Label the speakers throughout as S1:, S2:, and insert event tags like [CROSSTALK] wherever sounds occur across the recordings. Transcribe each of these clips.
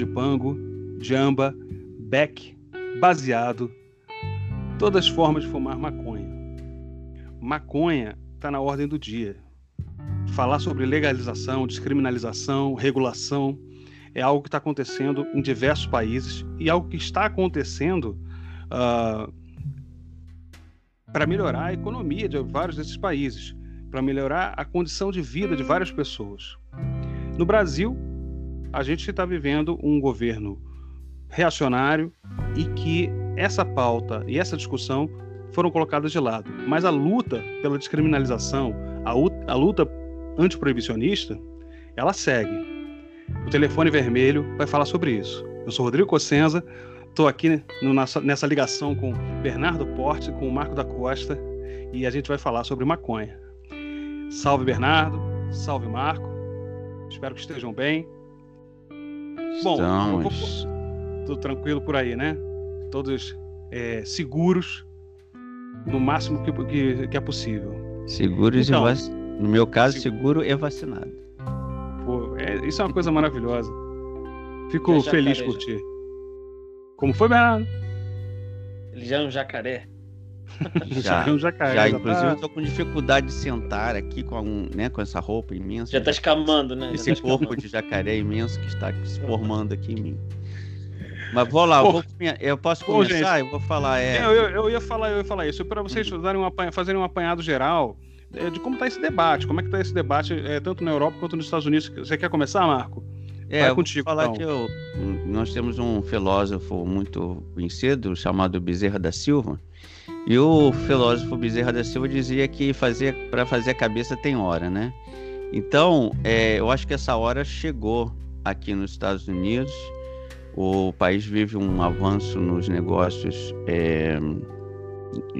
S1: de pango, jamba, beck, baseado, todas as formas de fumar maconha. Maconha está na ordem do dia. Falar sobre legalização, descriminalização, regulação é algo que está acontecendo em diversos países e algo que está acontecendo uh, para melhorar a economia de vários desses países, para melhorar a condição de vida de várias pessoas. No Brasil, a gente está vivendo um governo reacionário e que essa pauta e essa discussão foram colocadas de lado. Mas a luta pela descriminalização, a, luta antiproibicionista, ela segue. O telefone vermelho vai falar sobre isso. Eu sou Rodrigo Cossenza, estou aqui no, nessa ligação com Bernardo Porte, com o Marco da Costa, e a gente vai falar sobre maconha. Salve Bernardo, salve Marco, espero que estejam bem.
S2: Bom, Estamos.
S1: tudo tranquilo por aí, né? Todos é, seguros, no máximo que, que, que é possível.
S2: Seguros então, e vac... no meu caso, seguro e vacinado.
S1: Pô, é, isso é uma coisa maravilhosa. Fico feliz por ti. Como foi, Bernardo?
S3: Ele já é um jacaré. [LAUGHS]
S2: já, um jacaré. Já, já inclusive, tá... eu tô com dificuldade de sentar aqui com, um, né, com essa roupa imensa.
S3: Já tá escamando, né?
S2: Esse
S3: tá
S2: corpo de jacaré imenso que está se formando aqui em mim. Mas vou lá, eu, vou, eu, posso começar? Pô, eu vou falar. É...
S1: Eu, eu, eu, ia falar, eu ia falar isso para vocês uhum. uma, fazerem um apanhado geral é, de como está esse debate, como é que está esse debate é, tanto na Europa quanto nos Estados Unidos. Você quer começar, Marco?
S2: É, Vai contigo. Vou falar então. que eu, nós temos um filósofo muito conhecido chamado Bezerra da Silva. E o filósofo Bezerra da Silva dizia que fazer para fazer a cabeça tem hora, né? Então, é, eu acho que essa hora chegou aqui nos Estados Unidos o país vive um avanço nos negócios é,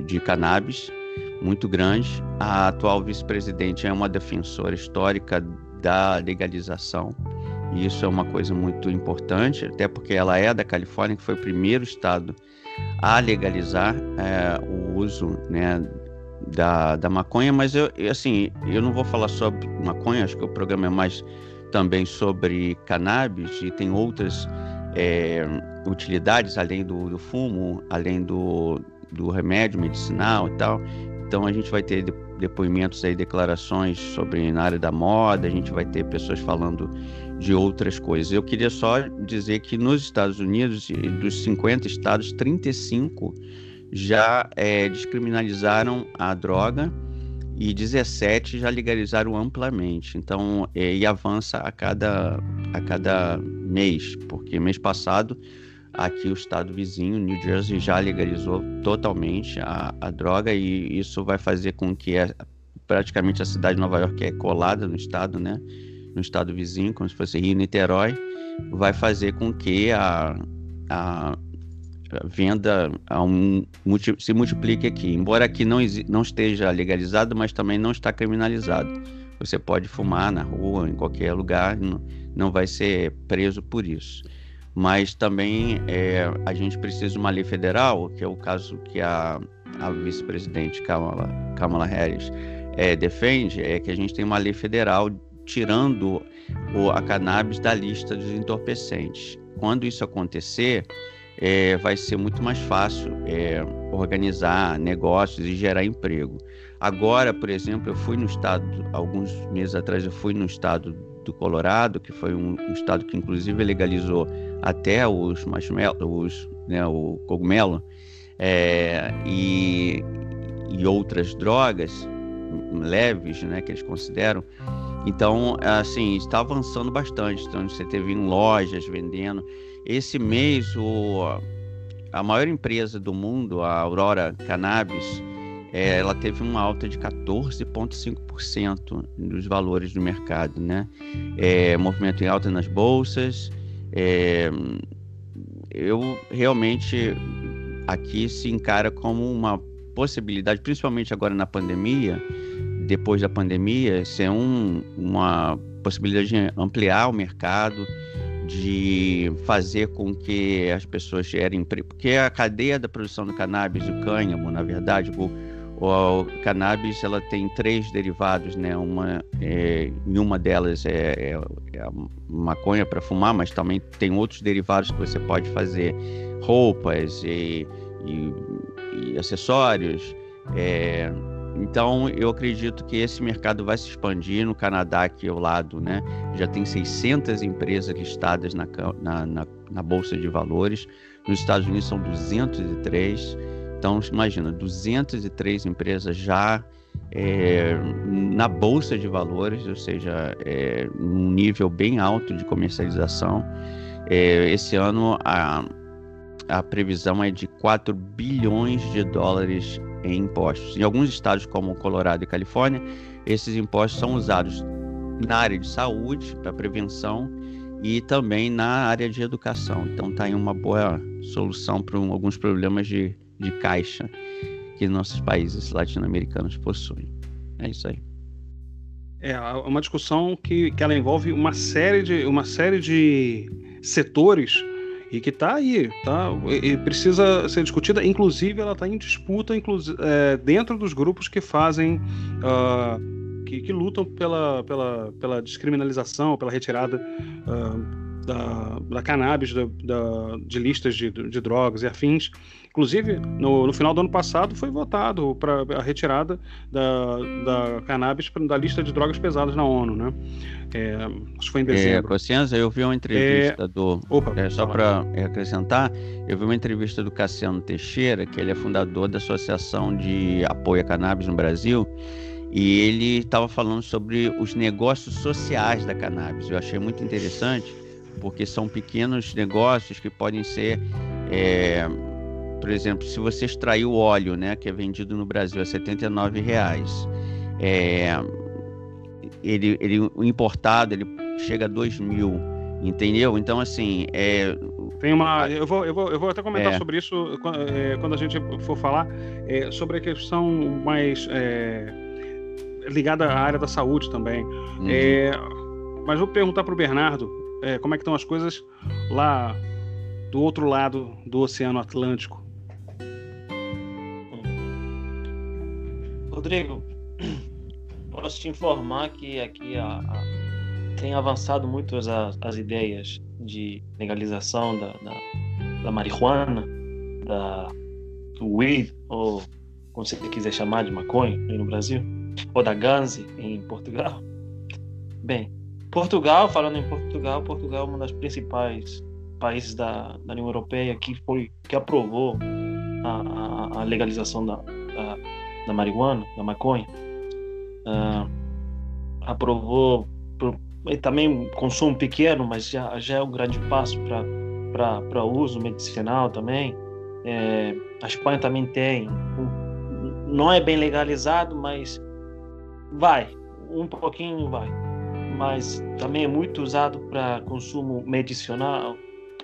S2: de cannabis muito grande. A atual vice-presidente é uma defensora histórica da legalização. E isso é uma coisa muito importante, até porque ela é da Califórnia, que foi o primeiro estado a legalizar é, o uso né, da, da maconha. Mas eu, assim, eu não vou falar sobre maconha, acho que o programa é mais também sobre cannabis e tem outras é, utilidades além do, do, fumo, além do, do remédio medicinal e tal. Então a gente vai ter depoimentos aí, declarações sobre na área da moda, a gente vai ter pessoas falando de outras coisas. Eu queria só dizer que nos Estados Unidos, dos 50 estados, 35 já é, descriminalizaram a droga e 17 já legalizaram amplamente. Então, é, e avança a cada, a cada mês, porque mês passado aqui o estado vizinho, New Jersey, já legalizou totalmente a, a droga e isso vai fazer com que a, praticamente a cidade de Nova York é colada no estado, né? No estado vizinho, como se fosse Rio Niterói, vai fazer com que a, a venda um, se multiplique aqui. Embora aqui não, não esteja legalizado, mas também não está criminalizado. Você pode fumar na rua, em qualquer lugar, não, não vai ser preso por isso. Mas também é, a gente precisa de uma lei federal, que é o caso que a, a vice-presidente Kamala, Kamala Harris é, defende, é que a gente tem uma lei federal tirando a cannabis da lista dos entorpecentes. Quando isso acontecer, é, vai ser muito mais fácil é, organizar negócios e gerar emprego. Agora, por exemplo, eu fui no estado, alguns meses atrás, eu fui no estado do Colorado, que foi um, um estado que inclusive legalizou até os marshmallows, né, o cogumelo, é, e, e outras drogas leves, né, que eles consideram. Então, assim, está avançando bastante. Então, você teve em lojas vendendo. Esse mês, o, a maior empresa do mundo, a Aurora Cannabis, é, ela teve uma alta de 14,5% dos valores do mercado, né? É, movimento em alta nas bolsas. É, eu realmente aqui se encara como uma possibilidade, principalmente agora na pandemia, depois da pandemia, ser um, uma possibilidade de ampliar o mercado, de fazer com que as pessoas gerem porque a cadeia da produção do cannabis, o cânhamo, na verdade, o, o cannabis ela tem três derivados, né? Uma é, uma delas é, é, é maconha para fumar, mas também tem outros derivados que você pode fazer roupas e, e, e acessórios. É, então, eu acredito que esse mercado vai se expandir. No Canadá, aqui ao lado, né, já tem 600 empresas listadas na, na, na, na Bolsa de Valores. Nos Estados Unidos são 203. Então, imagina, 203 empresas já é, na bolsa de valores, ou seja, é, um nível bem alto de comercialização. É, esse ano a, a previsão é de 4 bilhões de dólares em impostos. Em alguns estados, como Colorado e Califórnia, esses impostos são usados na área de saúde, para prevenção e também na área de educação. Então, está aí uma boa solução para um, alguns problemas de de caixa que nossos países latino-americanos possuem. É isso aí.
S1: É uma discussão que, que ela envolve uma série de, uma série de setores e que está aí, tá? E, precisa ser discutida. Inclusive, ela está em disputa é, dentro dos grupos que fazem, uh, que, que, lutam pela, pela, pela descriminalização, pela retirada uh, da, da cannabis da, da, de listas de, de drogas e afins. Inclusive, no, no, final do ano passado foi votado para a retirada da, da cannabis da lista de drogas pesadas na ONU, né? É, acho que foi em é, dezembro.
S2: É, eu vi uma entrevista é... do. Opa, é, só para acrescentar, eu vi uma entrevista do Cassiano Teixeira, que ele é fundador da Associação de Apoio à Cannabis no Brasil, e ele estava falando sobre os negócios sociais da cannabis. Eu achei muito interessante, porque são pequenos negócios que podem ser. É, por exemplo, se você extrair o óleo, né, que é vendido no Brasil a R$ reais, é, ele, ele, o importado ele chega a 2 mil, entendeu? Então, assim, é,
S1: tem uma. Eu vou, eu vou, eu vou até comentar é. sobre isso é, quando a gente for falar é, sobre a questão mais é, ligada à área da saúde também. Uhum. Mas vou perguntar para o Bernardo como é que estão as coisas lá do outro lado do Oceano Atlântico.
S3: Rodrigo, [CLEARS THROAT] posso te informar que aqui a, a, tem avançado muito as, as ideias de legalização da, da, da marihuana, da, do weed, ou como você quiser chamar de maconha aí no Brasil, ou da ganze em Portugal. [LAUGHS] Bem, Portugal, falando em Portugal, Portugal é um dos principais países da, da União Europeia que foi que aprovou a, a, legalização da, da da marihuana, da maconha, uh, aprovou por, também consumo pequeno, mas já, já é um grande passo para uso medicinal também. É, a Espanha também tem, não é bem legalizado, mas vai, um pouquinho vai. Mas também é muito usado para consumo medicinal,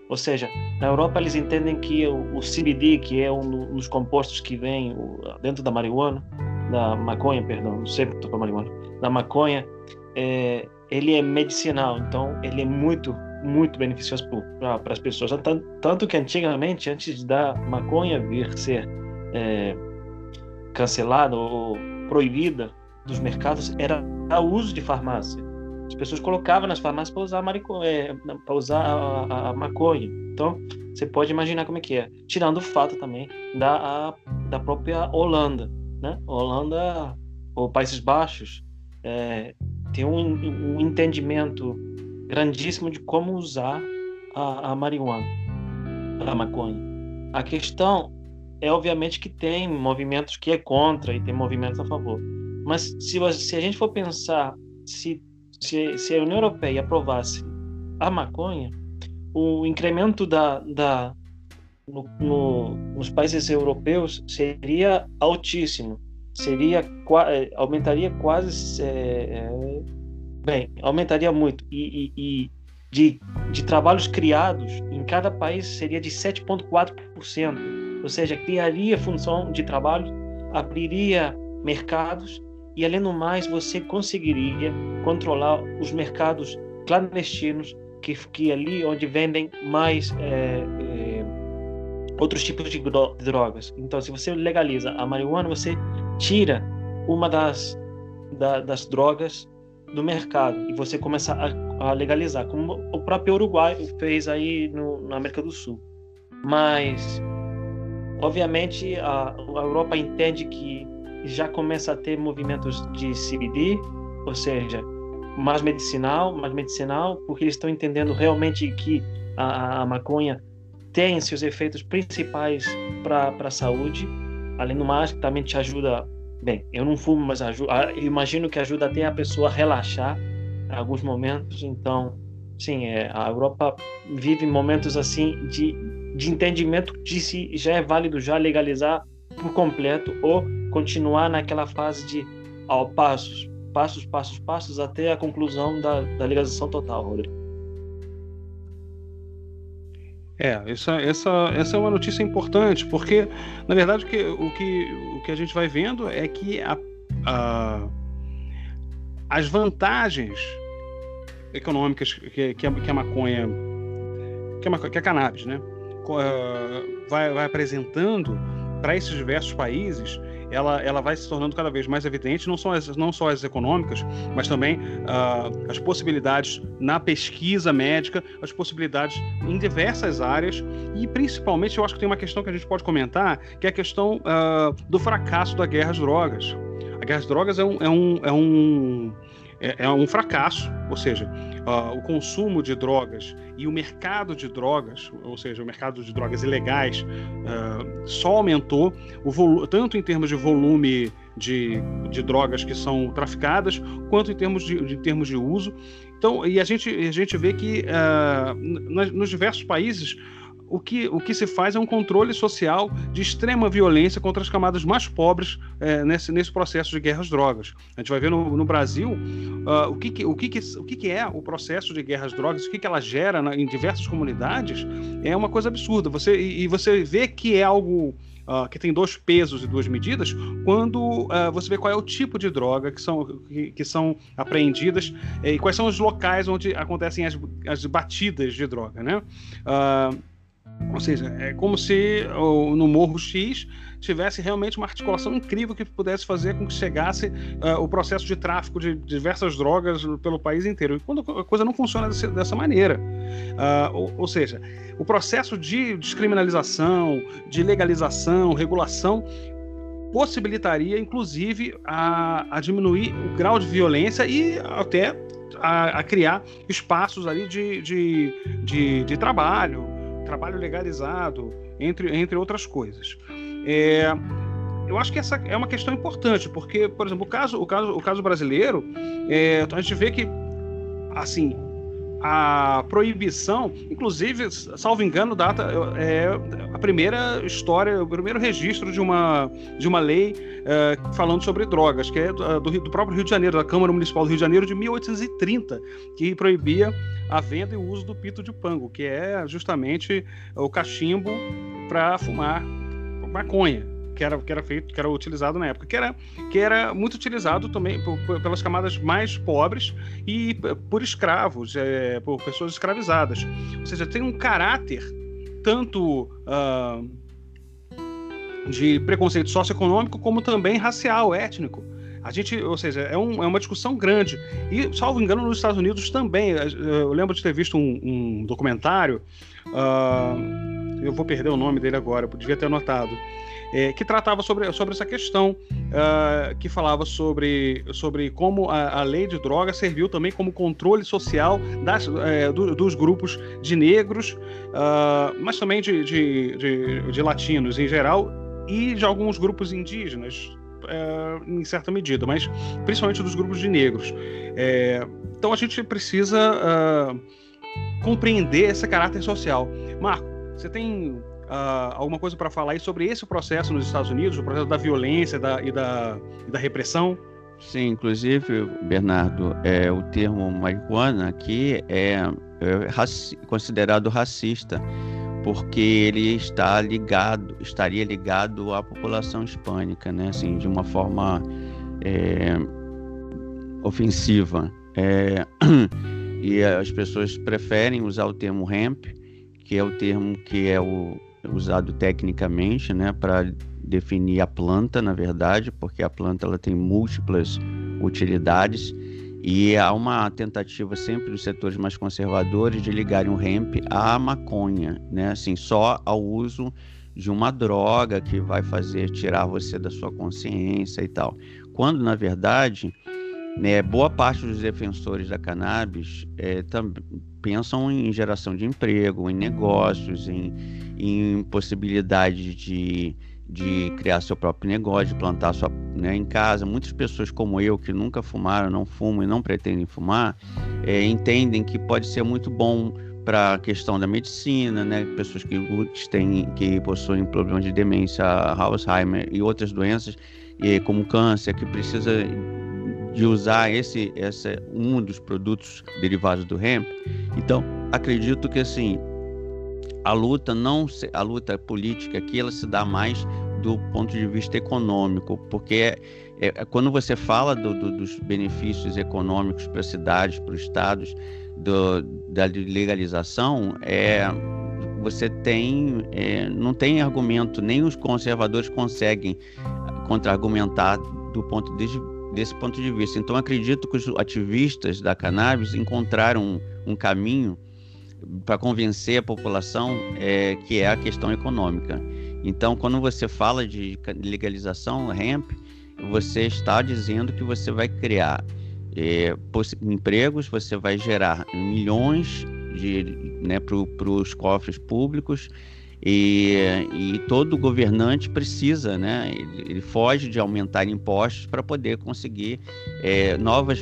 S3: ou seja, na Europa eles entendem que o, CBD, que é um dos compostos que vem dentro da marihuana, da maconha, perdão, não sei porque marihuana, da maconha, é, ele é medicinal, então ele é muito, muito beneficioso para as pessoas. Tanto, tanto, que antigamente, antes da maconha vir ser é, cancelada ou proibida dos mercados, era o uso de farmácia. As pessoas colocavam nas farmácias para usar, é, para usar a, a, a, maconha. Então, você pode imaginar como é que é. Tirando o fato também da, a, da própria Holanda. Né? Holanda, ou Países Baixos, é, tem um, um, entendimento grandíssimo de como usar a, a marihuana, a maconha. A questão é, obviamente, que tem movimentos que é contra e tem movimentos a favor. Mas se, se a gente for pensar se se, se a União Europeia aprovasse a maconha, o incremento da, da no, no, nos países europeus seria altíssimo, seria eh, aumentaria quase é, bem, aumentaria muito. E, e, e de, de trabalhos criados em cada país seria de 7,4%, ou seja, criaria função de trabalho, abriria mercados e além do mais você conseguiria controlar os mercados clandestinos que, que ali onde vendem mais é, é, outros tipos de drogas. Então, se você legaliza a marihuana, você tira uma das, da, das drogas do mercado e você começa a, a, legalizar, como o próprio Uruguai fez aí no, na América do Sul. Mas, obviamente, a, a Europa entende que já começa a ter movimentos de CBD, ou seja, mais medicinal, mais medicinal, porque eles estão entendendo realmente que a, a maconha tem seus efeitos principais para a saúde. Além do mais, também te ajuda. Bem, eu não fumo, mas ajuda, imagino que ajuda até a pessoa a relaxar em alguns momentos. Então, sim, é, a Europa vive momentos assim de, de entendimento de se já é válido já legalizar por completo ou continuar naquela fase de ao passos, passos, passos, passos até a conclusão da, da legalização total, Rodrigo.
S1: É, essa, essa, essa é uma notícia importante, porque, na verdade, o que, o que, o que a gente vai vendo é que a, a, as vantagens econômicas que, que, a, que a maconha, que a, que a cannabis, né, vai, vai apresentando para esses diversos países, ela, ela vai se tornando cada vez mais evidente, não só as, não só as econômicas, mas também uh, as possibilidades na pesquisa médica, as possibilidades em diversas áreas, e principalmente eu acho que tem uma questão que a gente pode comentar, que é a questão uh, do fracasso da guerra às drogas. A guerra às drogas é um, é um, é um é, é um fracasso, ou seja, uh, o consumo de drogas e o mercado de drogas, ou seja, o mercado de drogas ilegais, uh, só aumentou, tanto em termos de volume de, de drogas que são traficadas, quanto em termos de, de termos de uso. Então, e a gente, a gente vê que uh, nos diversos países o que, o que se faz é um controle social de extrema violência contra as camadas mais pobres é, nesse, nesse processo de guerras drogas. A gente vai ver no, no Brasil uh, o, que, que, o, que, que, o que, que é o processo de guerras drogas, o que, que ela gera na, em diversas comunidades, é uma coisa absurda. Você, e, e você vê que é algo Uh, que tem dois pesos e duas medidas, quando uh, você vê qual é o tipo de droga que são, que, que são apreendidas eh, e quais são os locais onde acontecem as, as batidas de droga, né? Uh, ou seja, é como se no Morro X tivesse realmente uma articulação incrível que pudesse fazer com que chegasse uh, o processo de tráfico de diversas drogas pelo país inteiro. E quando a coisa não funciona desse, dessa maneira. Uh, ou, ou, seja, o processo de descriminalização, de legalização, regulação, possibilitaria, inclusive, a, a diminuir o grau de violência e até a, a criar espaços ali de, de, de, de trabalho trabalho legalizado, entre, entre outras coisas. É, eu acho que essa é uma questão importante, porque, por exemplo, o caso, o caso, o caso brasileiro, é, a gente vê que, assim, a proibição, inclusive, salvo engano, data é a primeira história, o primeiro registro de uma, de uma lei é, falando sobre drogas, que é do, do, próprio Rio de Janeiro, da Câmara Municipal do Rio de Janeiro de 1830, que proibia a venda e o uso do pito de pango, que é justamente o cachimbo para fumar maconha que era, que era feito, que era utilizado na época, que era, que era muito utilizado também por, por, pelas camadas mais pobres e por escravos, é, por pessoas escravizadas. Ou seja, tem um caráter tanto uh, de preconceito socioeconômico como também racial, étnico. A gente, ou seja, é, um, é, uma discussão grande. E, salvo engano, nos Estados Unidos também. Eu lembro de ter visto um, um documentário. Uh, eu vou perder o nome dele agora, eu devia ter anotado é, que tratava sobre, sobre essa questão, uh, que falava sobre, sobre como a, a, lei de drogas serviu também como controle social das, é, do, dos grupos de negros, uh, mas também de, de, de, de, latinos em geral e de alguns grupos indígenas. É, em certa medida, mas principalmente dos grupos de negros. É, então a gente precisa uh, compreender esse caráter social. Marco, você tem uh, alguma coisa para falar aí sobre esse processo nos Estados Unidos, o processo da violência da, e, da, e da repressão?
S2: Sim, inclusive, Bernardo, é, o termo marihuana aqui é, é raci considerado racista, porque ele está ligado, estaria ligado à população hispânica, né? Assim, de uma forma é, ofensiva. É, [CLEARS THROAT] e as pessoas preferem usar o termo hemp, que é o termo que é o usado tecnicamente, né, para definir a planta, na verdade, porque a planta ela tem múltiplas utilidades e há uma tentativa sempre dos setores mais conservadores de ligarem o hemp à maconha, né? Assim, só ao uso de uma droga que vai fazer tirar você da sua consciência e tal. Quando, na verdade, né, boa parte dos defensores da cannabis é, pensam em geração de emprego, em negócios, em, em possibilidade de, de criar seu próprio negócio, de plantar sua, né, em casa. Muitas pessoas como eu, que nunca fumaram, não fumam e não pretendem fumar, é, entendem que pode ser muito bom para a questão da medicina, né? Pessoas que têm, que possuem problemas de demência, Alzheimer e outras doenças, e como câncer, que precisa de usar esse, esse um dos produtos derivados do hemp. Então, acredito que assim a luta não a luta política aqui ela se dá mais do ponto de vista econômico, porque é, é, quando você fala do, do, dos benefícios econômicos para cidades, para os estados, do, da legalização, é, você tem, é, não tem argumento, nem os conservadores conseguem contra-argumentar do ponto de, desse ponto de vista. Então, acredito que os ativistas da cannabis encontraram um, um caminho para convencer a população é, que é a questão econômica. Então, quando você fala de legalização hemp, você está dizendo que você vai criar é, empregos, você vai gerar milhões né, para os cofres públicos e, e, todo governante precisa, né, ele, ele foge de aumentar impostos para poder conseguir é, novas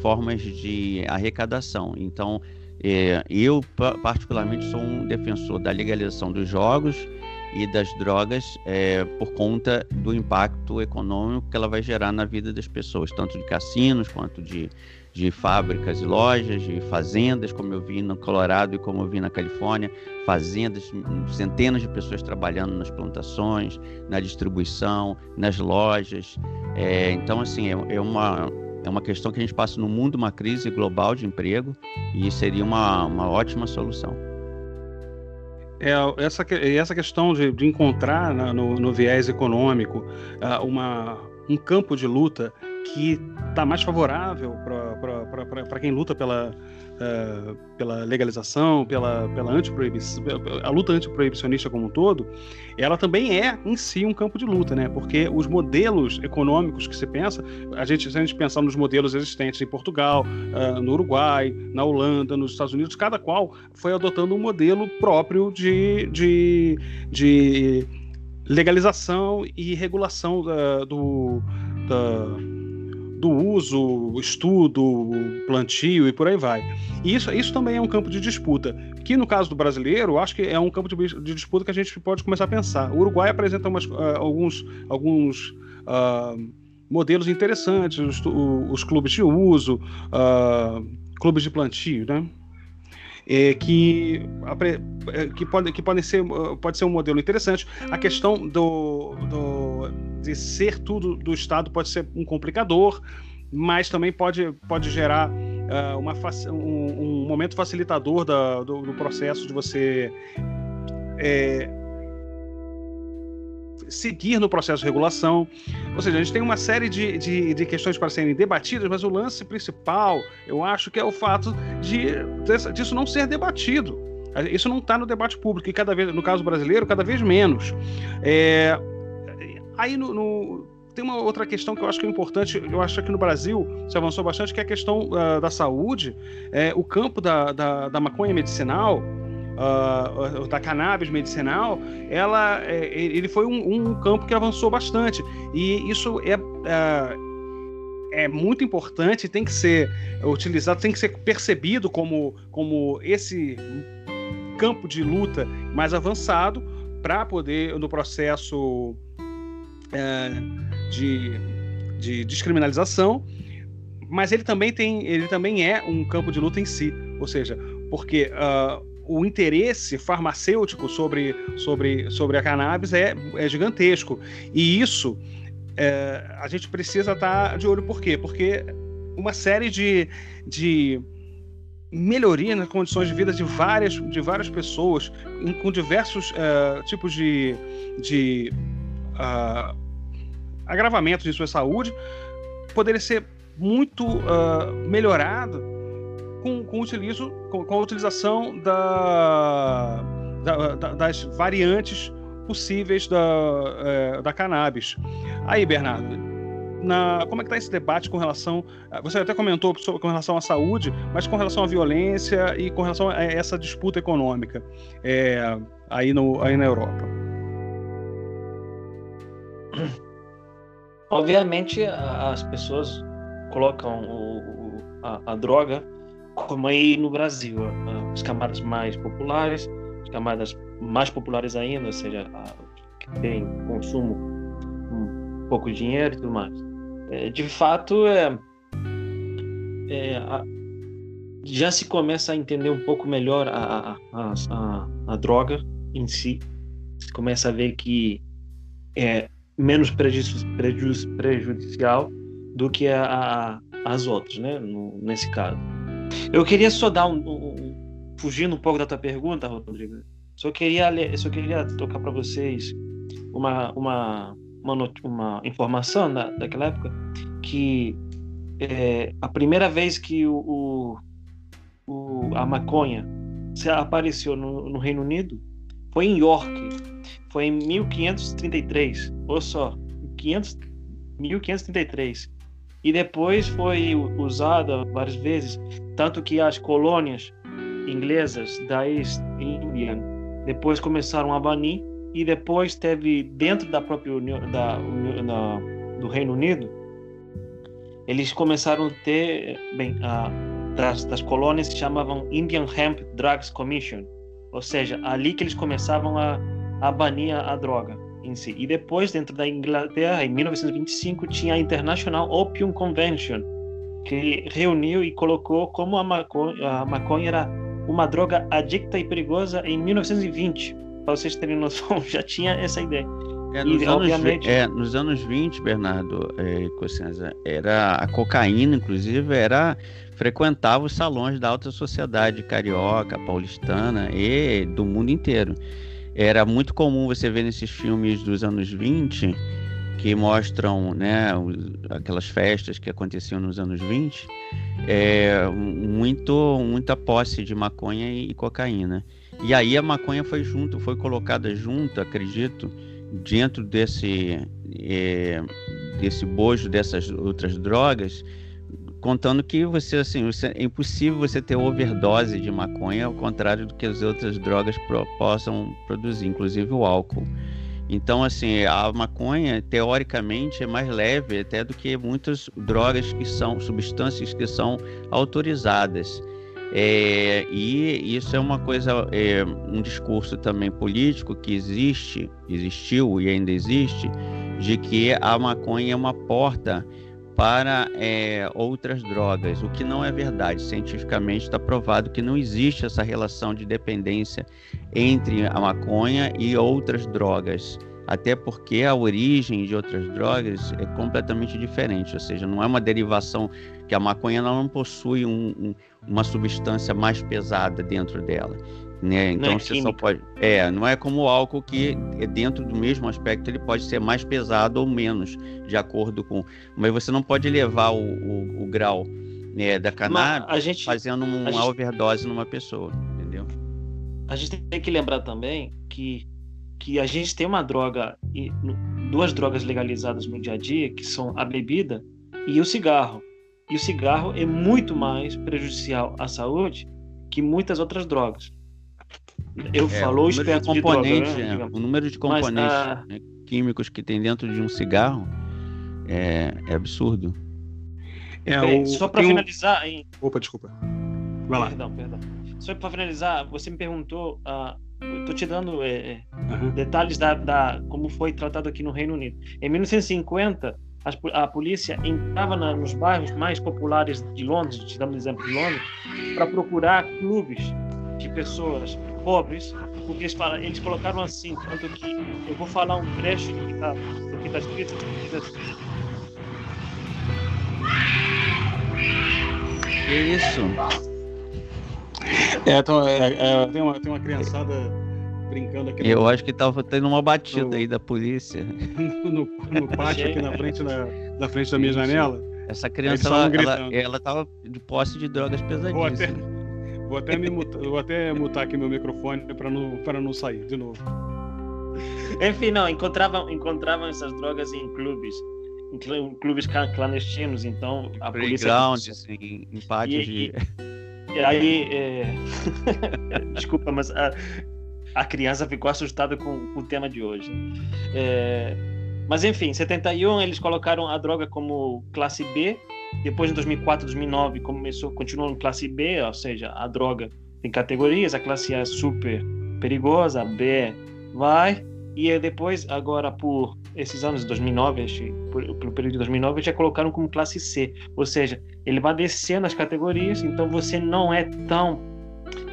S2: formas de arrecadação. Então, é, eu particularmente sou um defensor da legalização dos jogos e das drogas é, por conta do impacto econômico que ela vai gerar na vida das pessoas, tanto de cassinos quanto de, de fábricas e lojas, de fazendas, como eu vi no Colorado e como eu vi na Califórnia, fazendas, centenas de pessoas trabalhando nas plantações, na distribuição, nas lojas. É, então, assim, é, é uma é uma questão que a gente passa no mundo uma crise global de emprego e seria uma, uma ótima solução.
S1: É, essa, essa questão de, de encontrar na, no, no, viés econômico uh, uma, um campo de luta que está mais favorável para quem luta pela, uh, pela legalização, pela, pela a luta antiproibicionista como um todo, ela também é em si um campo de luta, né? Porque os modelos econômicos que se pensa, a gente, se a gente pensar nos modelos existentes em Portugal, uh, no Uruguai, na Holanda, nos Estados Unidos, cada qual foi adotando um modelo próprio de, de, de legalização e regulação da, do, da do uso, estudo, plantio e por aí vai. E isso, isso também é um campo de disputa, que no caso do brasileiro, acho que é um campo de, de disputa que a gente pode começar a pensar. O Uruguai apresenta umas, uh, alguns, alguns uh, modelos interessantes, os, os, clubes de uso, uh, clubes de plantio, né? É, que, é, que, pode, que podem ser, pode ser um modelo interessante. A questão do, do ser tudo do Estado pode ser um complicador, mas também pode, pode gerar uh, uma, um, um, momento facilitador da, do, do, processo de você é, seguir no processo de regulação. Ou seja, a gente tem uma série de, de, de, questões para serem debatidas, mas o lance principal, eu acho que é o fato de disso não ser debatido. Isso não está no debate público, e cada vez, no caso brasileiro, cada vez menos. É, Aí no, no, tem uma outra questão que eu acho que é importante, eu acho que no Brasil se avançou bastante, que é a questão uh, da saúde, é, o campo da, da, da maconha medicinal, uh, da cannabis medicinal, ela, é, ele foi um, um, campo que avançou bastante. E isso é, uh, é muito importante, tem que ser utilizado, tem que ser percebido como, como esse campo de luta mais avançado para poder, no processo é, de, de descriminalização, mas ele também tem, ele também é um campo de luta em si, ou seja, porque uh, o interesse farmacêutico sobre, sobre, sobre a cannabis é, é gigantesco. E isso é, a gente precisa estar tá de olho. Por quê? Porque uma série de, de melhoria nas condições de vida de várias, de várias pessoas em, com diversos uh, tipos de, de uh, agravamentos de sua saúde, poderia ser muito uh, melhorado com, com, utilizo, com, com a utilização da, da, da, das variantes possíveis da, é, da cannabis. Aí, Bernardo, na, como é que está esse debate com relação. Você até comentou sobre, com relação à saúde, mas com relação à violência e com relação a essa disputa econômica é, aí, no, aí na Europa? [CLEARS THROAT]
S3: Obviamente, as pessoas colocam o, a, a, droga como aí no Brasil. As camadas mais populares, as camadas mais populares ainda, ou seja, que tem consumo um pouco dinheiro e tudo mais. É, de fato, é, é a, já se começa a entender um pouco melhor a, a, a, a droga em si. Se começa a ver que é menos prejudicial do que a, a, as outras, né? No, nesse caso. Eu queria só dar um, um, fugindo um pouco da tua pergunta, Rodrigo. Só queria só queria tocar para vocês uma uma uma, uma informação da, daquela época que é, a primeira vez que o, o, o a maconha apareceu no, no Reino Unido foi em York foi em 1533, ou só, 500, 1533. E depois foi usada várias vezes, tanto que as colônias inglesas da East Indian depois começaram a banir e depois teve dentro da própria União, da, da, do Reino Unido eles começaram a ter bem a, das, das colônias se chamavam Indian Hemp Drugs Commission ou seja ali que eles começavam a a banir a droga em si. E depois, dentro da Inglaterra, em 1925, tinha a International Opium Convention, que reuniu e colocou como a maconha, a maconha era uma droga adicta e perigosa em 1920. Para vocês terem noção, [LAUGHS] já tinha essa ideia.
S2: É, nos, e, anos, é, nos anos 20, Bernardo é, Cossenza, era a cocaína, inclusive, era frequentava os salões da alta sociedade carioca, paulistana e do mundo inteiro. Era muito comum você ver nesses filmes dos anos 20 que mostram né, aquelas festas que aconteciam nos anos 20, é, muito, muita posse de maconha e, cocaína. E aí a maconha foi junto, foi colocada junto, acredito, dentro desse, é, desse bojo dessas outras drogas, contando que você assim você, é impossível você ter overdose de maconha ao contrário do que as outras drogas pro, possam produzir, inclusive o álcool. Então assim a maconha teoricamente é mais leve até do que muitas drogas que são substâncias que são autorizadas. É, e isso é uma coisa, é, um discurso também político que existe, existiu e ainda existe, de que a maconha é uma porta para é, outras drogas, o que não é verdade. Cientificamente está provado que não existe essa relação de dependência entre a maconha e outras drogas. Até porque a origem de outras drogas é completamente diferente, ou seja, não é uma derivação que a maconha não possui um, um, uma substância mais pesada dentro dela. Né? Então é você química. só pode. É, não é como o álcool que é dentro do mesmo aspecto ele pode ser mais pesado ou menos, de acordo com. Mas você não pode levar o, o, o grau né, da cannabis gente, fazendo uma gente, overdose numa pessoa, entendeu?
S3: A gente tem que lembrar também que, que a gente tem uma droga, duas drogas legalizadas no dia a dia, que são a bebida e o cigarro. E o cigarro é muito mais prejudicial à saúde que muitas outras drogas. Eu é, falo o número de componentes,
S2: de droga, né? o número de componentes Mas, ah, né, químicos que tem dentro de um cigarro é, é absurdo.
S3: É, o, só para finalizar. Um... Em...
S1: Opa, desculpa. Vai lá.
S3: Perdão, perdão. Só para finalizar, você me perguntou, uh, estou te dando é, uhum. detalhes da, da, como foi tratado aqui no Reino Unido. Em 1950, a, a polícia entrava na, nos bairros mais populares de Londres, te damos exemplo de Londres, para procurar clubes de pessoas pobres, porque eles, falam, eles colocaram assim, tanto que eu vou falar um trecho do que está tá escrito, que diz assim.
S2: Que isso?
S1: É, então, é, é, tem, uma, tem uma criançada brincando aqui.
S2: Eu acho que tava tendo uma batida no, aí da polícia. [LAUGHS]
S1: no, no pátio aqui na frente, na, na frente da minha janela.
S2: Essa criança, ela, ela, ela tava de posse de drogas pesadíssimas.
S1: Vou até, me mutar, vou até mutar aqui meu microfone para não, para não sair de novo.
S3: Enfim, não, encontravam, encontravam essas drogas em clubes em clubes clandestinos, então a polícia...
S2: em, em pátios
S3: e, de... E, e aí, é... [LAUGHS] desculpa, mas a, a criança ficou assustada com, com o tema de hoje. É... Mas enfim, em 71 eles colocaram a droga como classe B, depois em 2004, 2009 começou, continuou em classe B, ou seja, a droga tem categorias, a classe A é super perigosa, a B vai, e depois, agora por esses anos de 2009, pelo período de 2009, já colocaram como classe C, ou seja, ele vai descendo as categorias, então você não é tão.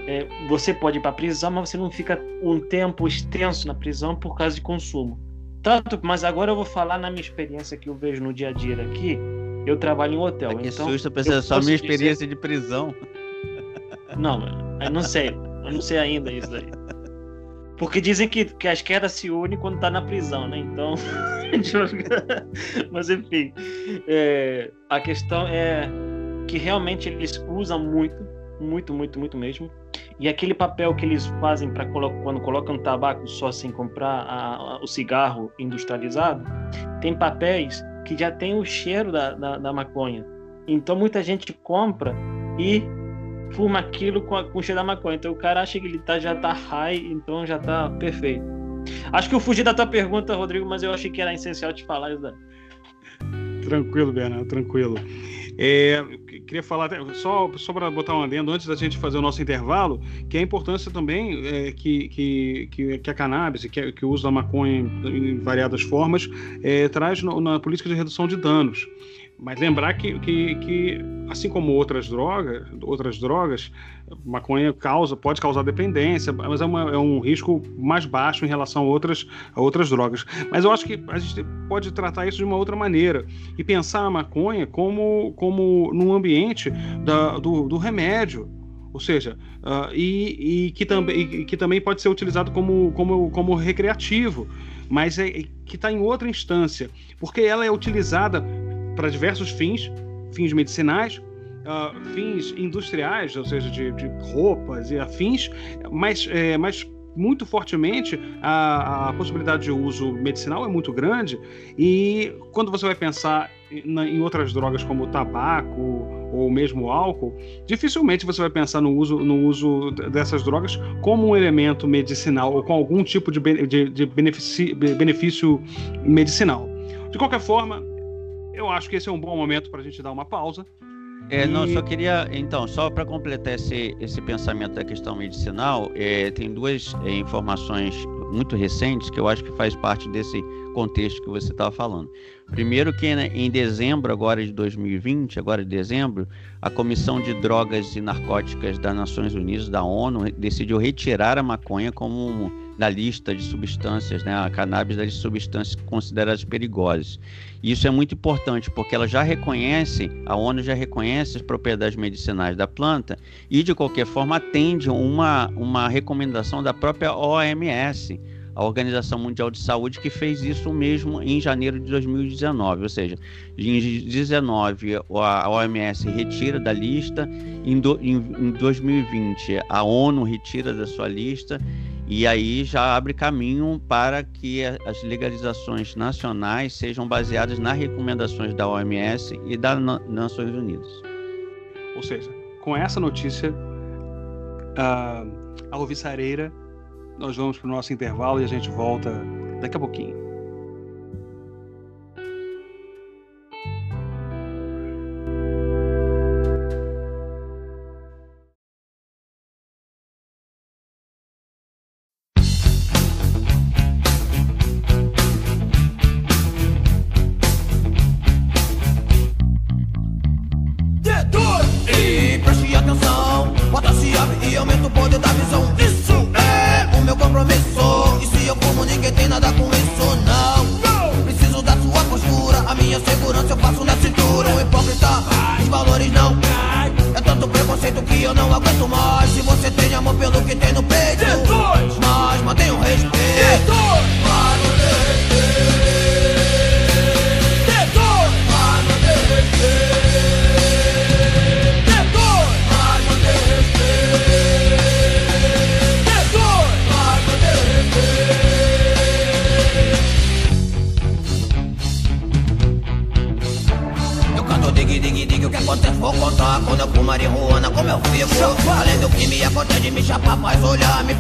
S3: É, você pode ir para a prisão, mas você não fica um tempo extenso na prisão por causa de consumo. Tanto, mas agora eu vou falar na minha experiência que eu vejo no dia a dia aqui. Eu trabalho em hotel.
S2: Ah, que
S3: então,
S2: susto, pensei só minha experiência dizer... de prisão. [LAUGHS]
S3: Não, eu não sei. Eu não sei ainda isso aí. Porque dizem que, que a esquerda se une quando tá na prisão, né? Então. [LAUGHS] Mas enfim. É, a questão é que realmente eles usam muito, muito, muito, muito mesmo. E aquele papel que eles fazem para quando colocam tabaco só sem comprar a, a, o cigarro industrializado, tem papéis que já tem o cheiro da, da, da maconha. Então muita gente compra e fuma aquilo com, a, com o cheiro da maconha. Então o cara acha que ele tá, já tá high, então já tá perfeito. Acho que eu fugi da tua pergunta, Rodrigo, mas eu achei que era essencial te falar isso daí.
S1: Tranquilo, Bernardo, tranquilo. É, queria falar, só, só para botar um adendo antes da gente fazer o nosso intervalo, que a importância também é, que, que, que, a cannabis, que, que o uso da maconha em variadas formas, é, traz no, na política de redução de danos. Mas lembrar que, que, que, assim como outras drogas, outras drogas, maconha causa, pode causar dependência, mas é, uma, é, um risco mais baixo em relação a outras, a outras drogas. Mas eu acho que a gente pode tratar isso de uma outra maneira e pensar a maconha como, como num ambiente da, do, do remédio. Ou seja, uh, e, e, que também, e que também pode ser utilizado como, como, como recreativo, mas é, que está em outra instância, porque ela é utilizada para diversos fins, fins medicinais, uh, fins industriais, ou seja, de, de, roupas e afins, mas, é, mas muito fortemente a, a, possibilidade de uso medicinal é muito grande e quando você vai pensar em, em outras drogas como tabaco ou mesmo álcool, dificilmente você vai pensar no uso, no uso dessas drogas como um elemento medicinal ou com algum tipo de, de, de benefício medicinal. De qualquer forma, eu acho que esse é um bom momento para a gente dar uma pausa.
S2: É, e... não, só queria, então, só para completar esse, esse pensamento da questão medicinal, é, tem duas é, informações muito recentes que eu acho que faz parte desse contexto que você estava falando. Primeiro que né, em dezembro agora de 2020, agora de dezembro, a Comissão de Drogas e Narcóticas das Nações Unidas, da ONU, decidiu retirar a maconha como da lista de substâncias, né, a cannabis das substâncias consideradas perigosas. Isso é muito importante porque ela já reconhece, a ONU já reconhece as propriedades medicinais da planta e de qualquer forma atende uma, uma recomendação da própria OMS, a Organização Mundial de Saúde, que fez isso mesmo em janeiro de 2019, ou seja, em 2019 a OMS retira da lista, em, do, em, em 2020 a ONU retira da sua lista e aí já abre caminho para que as legalizações nacionais sejam baseadas nas recomendações da OMS e das Nações Unidas.
S1: Ou seja, com essa notícia, a Alvissareira, nós vamos para o nosso intervalo e a gente volta daqui a pouquinho.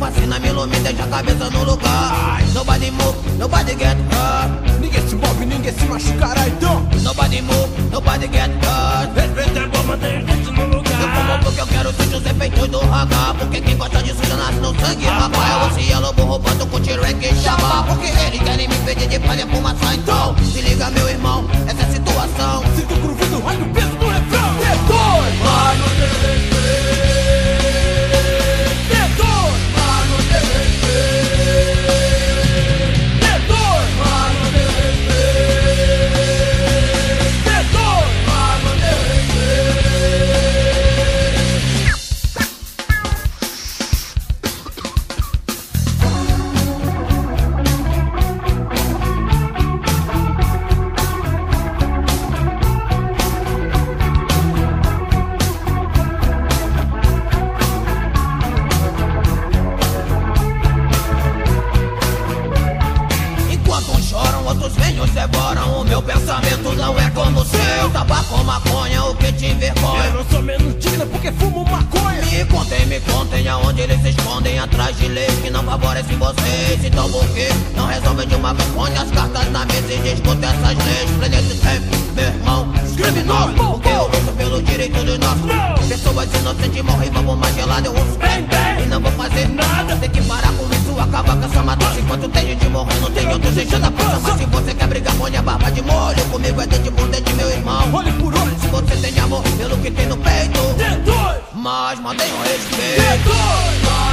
S4: Olhar Me ilumina, deixa a cabeça no lugar. Nobody move, nobody get hurt.
S5: Ninguém se move, ninguém se machucará então
S4: Nobody move, nobody get hurt.
S5: Respeita a bomba, deixa no lugar.
S4: Eu como porque eu quero sentir os efeitos do raga. Porque quem gosta disso já nasce no sangue Rapaz, eu ouço e lobo roubando com T-Rex e Porque eles querem me pedir de palha fumaça Então, se liga meu irmão, essa é de leis que não favorecem vocês Então por que não resolvem de uma vez Põe as cartas na mesa e discute essas leis. Esse tempo, meu irmão, criminoso Porque eu luto pelo direito dos nossos Pessoas inocentes morrem, vamos mais gelado Eu uso bem, bem, e não vou fazer nada. Tem que parar com isso, acabar com essa matança Enquanto tem gente morrendo, tem outros enchendo a pança Mas se você quer brigar, põe a barba de molho. Comigo é dente por dente, meu irmão.
S5: Olho por olho,
S4: Se você tem amor pelo que tem no peito
S5: D2,
S4: mas mantenha o respeito.
S5: D2,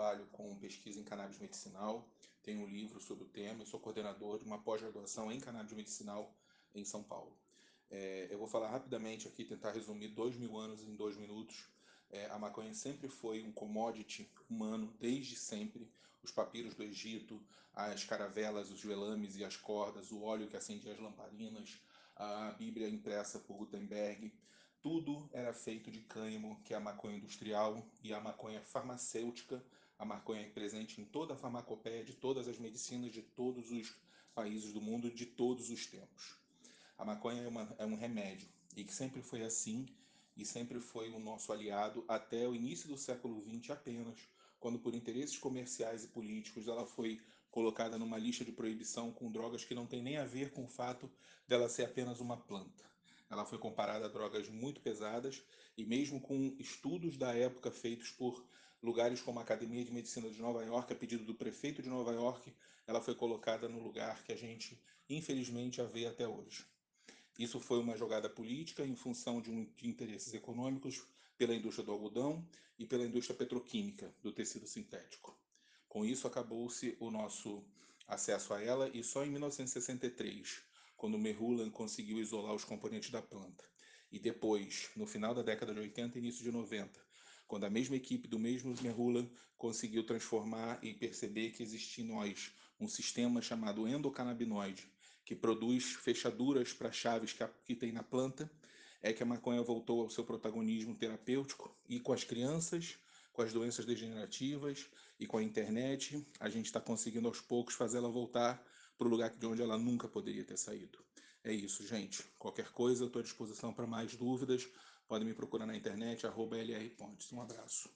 S6: trabalho com pesquisa em cannabis medicinal, tenho um livro sobre o tema e sou coordenador de uma pós-graduação em cannabis medicinal em São Paulo. É, eu vou falar rapidamente aqui, tentar resumir dois mil anos em dois minutos. É, a maconha sempre foi um commodity humano, desde sempre. Os papiros do Egito, as caravelas, os velames e as cordas, o óleo que acendia as lamparinas, a Bíblia impressa por Gutenberg, tudo era feito de cânhamo, que é a maconha industrial, e a maconha farmacêutica, a maconha presente em toda a farmacopeia de todas as medicinas de todos os países do mundo de todos os tempos. A maconha é, uma, é um remédio, e que sempre foi assim, e sempre foi o nosso aliado até o início do século XX apenas, quando por interesses comerciais e políticos ela foi colocada numa lista de proibição com drogas que não tem nem a ver com o fato dela ser apenas uma planta. Ela foi comparada a drogas muito pesadas e mesmo com estudos da época feitos por lugares como a Academia de Medicina de Nova York, a pedido do prefeito de Nova York, ela foi colocada no lugar que a gente, infelizmente, a vê até hoje. Isso foi uma jogada política em função de, um, de interesses econômicos pela indústria do algodão e pela indústria petroquímica do tecido sintético. Com isso, acabou-se o nosso acesso a ela e só em 1963 quando Merhulan conseguiu isolar os componentes da planta. E depois, no final da década de 80 e início de 90, quando a mesma equipe do mesmo Merhulan conseguiu transformar e perceber que existe em nós um sistema chamado endocannabinoide, que produz fechaduras para chaves que, a, que tem na planta, é que a maconha voltou ao seu protagonismo terapêutico e com as crianças, com as doenças degenerativas e com a internet, a gente está conseguindo aos poucos fazê-la voltar para o lugar de onde ela nunca poderia ter saído. É isso, gente. Qualquer coisa, estou à disposição para mais dúvidas. Podem me procurar na internet, arroba lrpontes. Um abraço.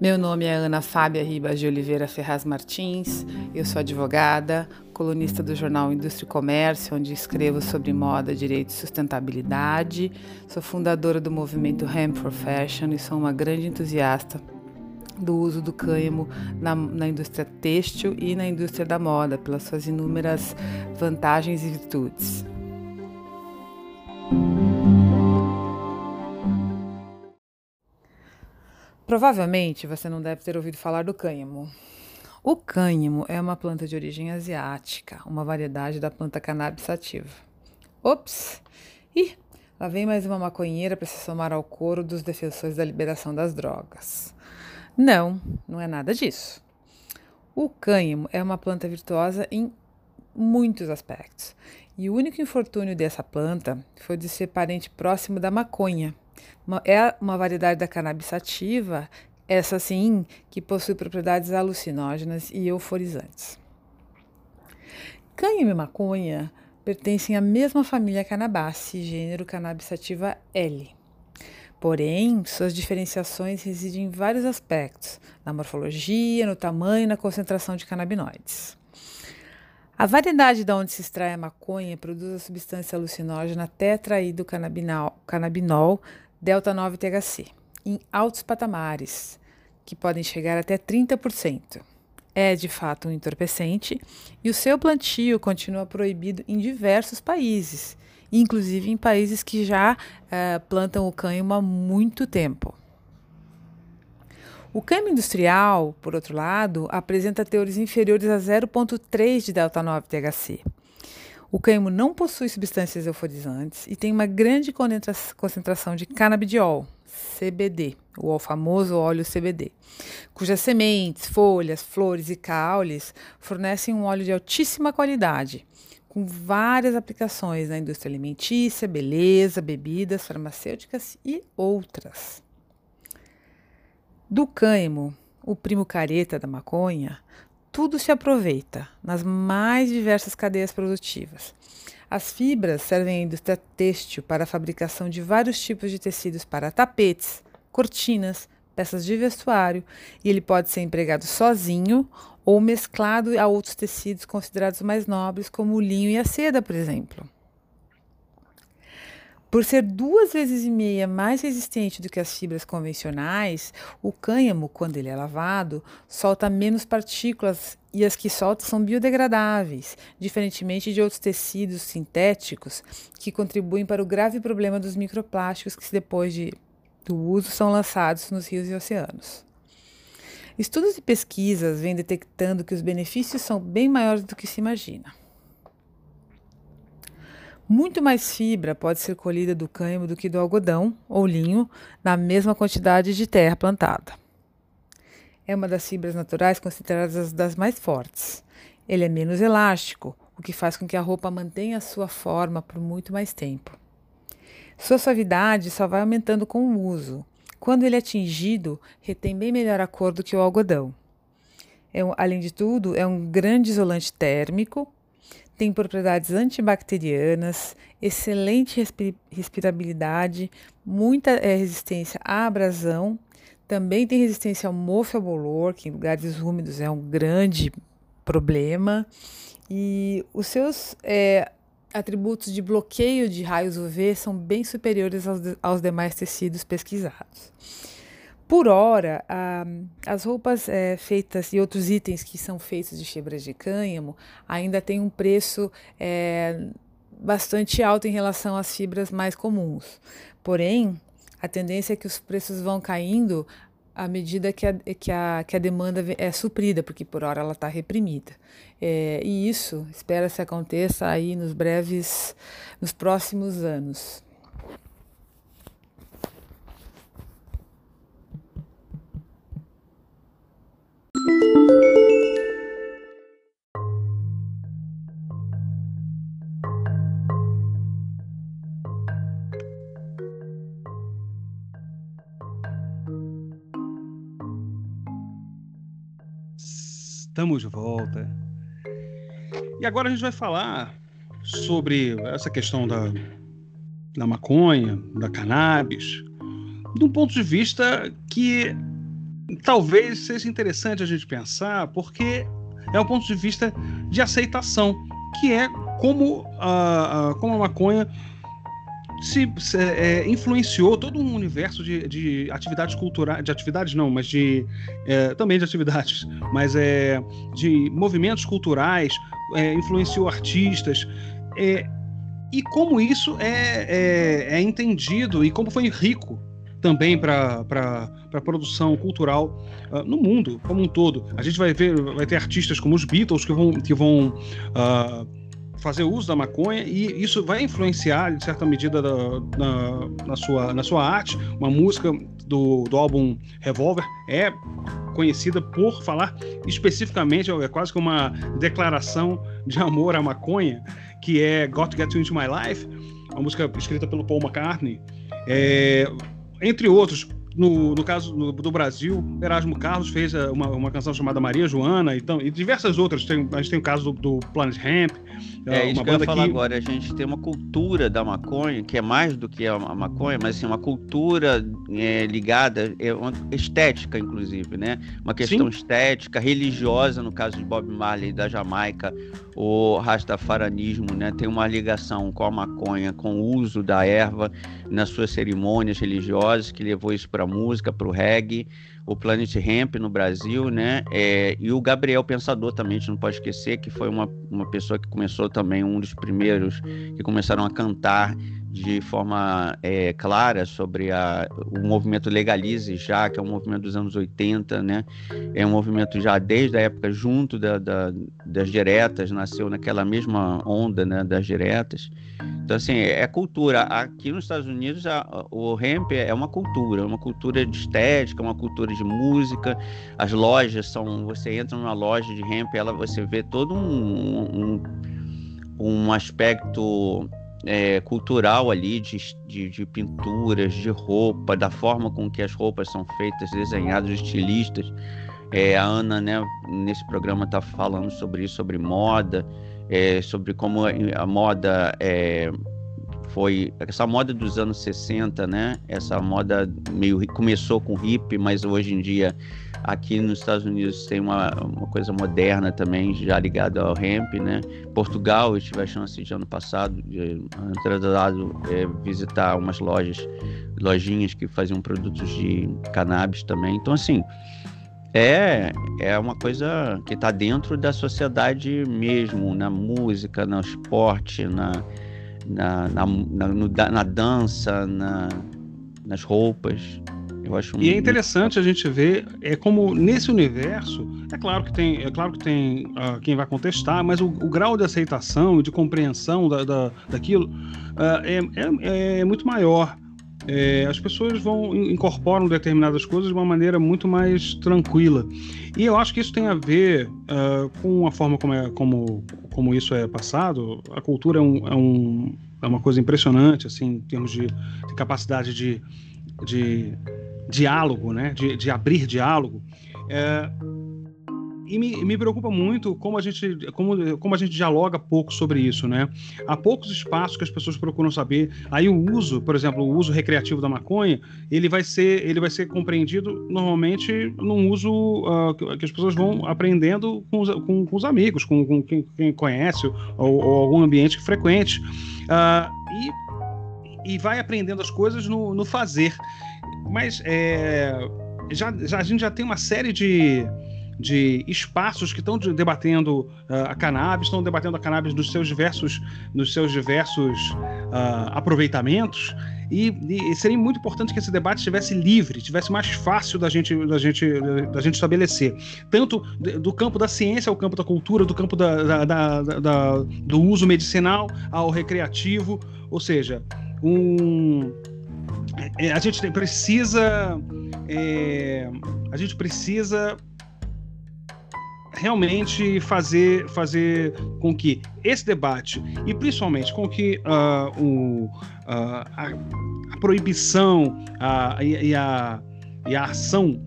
S7: Meu nome é Ana Fábia Ribas de Oliveira Ferraz Martins, eu sou advogada, colunista do jornal Indústria e Comércio, onde escrevo sobre moda, direito e sustentabilidade. Sou fundadora do movimento Hemp for Fashion e sou uma grande entusiasta do uso do cânhamo na, na indústria têxtil e na indústria da moda, pelas suas inúmeras vantagens e virtudes. Provavelmente você não deve ter ouvido falar do cânhamo. O cânhamo é uma planta de origem asiática, uma variedade da planta cannabis sativa. Ops! Ih, lá vem mais uma maconheira para se somar ao coro dos defensores da liberação das drogas. Não, não é nada disso. O cânhamo é uma planta virtuosa em muitos aspectos. E o único infortúnio dessa planta foi de ser parente próximo da maconha. É uma variedade da cannabis sativa, essa sim, que possui propriedades alucinógenas e euforizantes. Cânhamo e maconha pertencem à mesma família Cannabaceae, gênero Cannabis sativa L. Porém, suas diferenciações residem em vários aspectos, na morfologia, no tamanho e na concentração de canabinoides. A variedade de onde se extrai a maconha produz a substância alucinógena tetraído-canabinol delta 9 THC em altos patamares, que podem chegar até 30%. É de fato um entorpecente e o seu plantio continua proibido em diversos países, inclusive em países que já uh, plantam o cânhamo há muito tempo. O cânhamo industrial, por outro lado, apresenta teores inferiores a 0,3 de delta-9 THC. O cânhamo não possui substâncias euforizantes e tem uma grande concentração de canabidiol, CBD, o famoso óleo CBD, cujas sementes, folhas, flores e caules fornecem um óleo de altíssima qualidade, com várias aplicações na indústria alimentícia, beleza, bebidas, farmacêuticas e outras. Do cânhamo, o primo careta da maconha, tudo se aproveita nas mais diversas cadeias produtivas. As fibras servem à indústria têxtil para a fabricação de vários tipos de tecidos para tapetes, cortinas, peças de vestuário, e ele pode ser empregado sozinho ou mesclado a outros tecidos considerados mais nobres, como o linho e a seda, por exemplo. Por ser duas vezes e meia mais resistente do que as fibras convencionais, o cânhamo, quando ele é lavado, solta menos partículas e as que solta são biodegradáveis, diferentemente de outros tecidos sintéticos que contribuem para o grave problema dos microplásticos que, depois de, do uso, são lançados nos rios e oceanos. Estudos e pesquisas vêm detectando que os benefícios são bem maiores do que se imagina. Muito mais fibra pode ser colhida do cânhamo do que do algodão ou linho na mesma quantidade de terra plantada. É uma das fibras naturais consideradas das mais fortes. Ele é menos elástico, o que faz com que a roupa mantenha sua forma por muito mais tempo. Sua suavidade só vai aumentando com o uso, quando ele é tingido, retém bem melhor a cor do que o algodão. É além de tudo, é um grande isolante térmico, tem propriedades antibacterianas, excelente respirabilidade, muita é, resistência à abrasão, também tem resistência ao mofo e ao bolor, que em lugares úmidos é um grande problema. E os seus é, atributos de bloqueio de raios UV são bem superiores aos, de, aos demais tecidos pesquisados. Por hora, ah, as roupas é, feitas e outros itens que são feitos de fibras de cânhamo ainda têm um preço é, bastante alto em relação às fibras mais comuns. Porém, a tendência é que os preços vão caindo à medida que a, que a, que a demanda é suprida, porque por hora ela está reprimida. É, e isso espera-se aconteça aí nos breves, nos próximos anos.
S1: Estamos de volta. E agora a gente vai falar sobre essa questão da, da maconha, da cannabis, de um ponto de vista que talvez seja interessante a gente pensar, porque é um ponto de vista de aceitação, que é como a, a como a maconha se, se é, influenciou todo um universo de, de atividades culturais, de atividades não, mas de é, também de atividades, [LAUGHS] mas é de movimentos culturais, é, influenciou artistas é, e como isso é, é, é entendido e como foi rico também para a produção cultural uh, no mundo como um todo. A gente vai ver, vai ter artistas como os Beatles que vão, que vão uh, fazer uso da maconha e isso vai influenciar, de certa medida, da, na, na, sua, na sua arte. Uma música do, do álbum Revolver é conhecida por falar especificamente, é quase que uma declaração de amor à maconha, que é Got to Get You Into My Life, uma música escrita pelo Paul McCartney. É, entre outros, no, no caso no, do Brasil, Erasmo Carlos fez eh, uma, uma canção chamada Maria Joana então, e diversas outras. Tem, a gente tem o caso do, do Planet Hemp.
S2: É, é isso que eu ia falar que... agora. A gente tem uma cultura da maconha, que é mais do que a maconha, mas assim, uma cultura é, ligada, é uma estética, inclusive, né? Uma questão Sim. estética, religiosa, no caso de Bob Marley da Jamaica, o rastafaranismo, né? Tem uma ligação com a maconha, com o uso da erva nas suas cerimônias religiosas, que levou isso para a música, para o reggae, o Planet Hemp no Brasil, né? É, e o Gabriel Pensador também, a gente não pode esquecer, que foi uma, uma pessoa que começou também, um dos primeiros que começaram a cantar de forma é, clara sobre a, o movimento Legalize já, que é um movimento dos anos 80, né? É um movimento já desde a época junto da, da, das diretas, nasceu naquela mesma onda né, das diretas. Então, assim, é cultura. Aqui nos Estados Unidos, a, o hemp é uma cultura, uma cultura de estética, uma cultura de música. As lojas são... Você entra numa loja de hemp, ela, você vê todo um, um, um aspecto é, cultural ali de, de, de, pinturas, de roupa, da forma com que as roupas são feitas, desenhadas, estilistas. É, a Ana, né, nesse programa está falando sobre isso, sobre moda, é, sobre como a moda é, foi essa moda dos anos 60, né? Essa moda meio começou com hip, mas hoje em dia Aqui nos Estados Unidos tem uma, uma coisa moderna também, já ligada ao hemp, né? Portugal, eu tive a chance de ano passado, de ano é, visitar umas lojas, lojinhas que faziam produtos de cannabis também. Então, assim, é, é uma coisa que está dentro da sociedade mesmo, na música, no esporte, na, na, na, na, na dança, na, nas roupas.
S1: Eu acho e é interessante a gente ver é como nesse universo é claro que tem é claro que tem uh, quem vai contestar, mas o, o, grau de aceitação e de compreensão da, da daquilo uh, é, é, é, muito maior. É, as pessoas vão incorporam determinadas coisas de uma maneira muito mais tranquila. E eu acho que isso tem a ver uh, com a forma como, é, como, como isso é passado. A cultura é, um, é, um, é uma coisa impressionante, assim, em termos de, de capacidade de, de diálogo, né? de, de abrir diálogo. É, e me, me, preocupa muito como a gente como, como a gente dialoga pouco sobre isso, né? Há poucos espaços que as pessoas procuram saber. Aí o uso, por exemplo, o uso recreativo da maconha, ele vai ser ele vai ser compreendido normalmente num uso uh, que as pessoas vão aprendendo com os, com, com os amigos, com, com quem, quem, conhece ou, ou, algum ambiente frequente uh, e, e vai aprendendo as coisas no, no fazer. Mas é, já, já, a gente já tem uma série de, de espaços que estão debatendo uh, a cannabis, estão debatendo a cannabis nos seus diversos, nos seus diversos uh, aproveitamentos. E, e, seria muito importante que esse debate estivesse livre, estivesse mais fácil da gente, da gente, da gente estabelecer. Tanto do campo da ciência ao campo da cultura, do campo da, da, da, do uso medicinal ao recreativo. Ou seja, um é, a gente precisa. É, a gente precisa realmente fazer, fazer com que esse debate, e principalmente com que uh, o, uh, a, a, proibição e, a, e a ação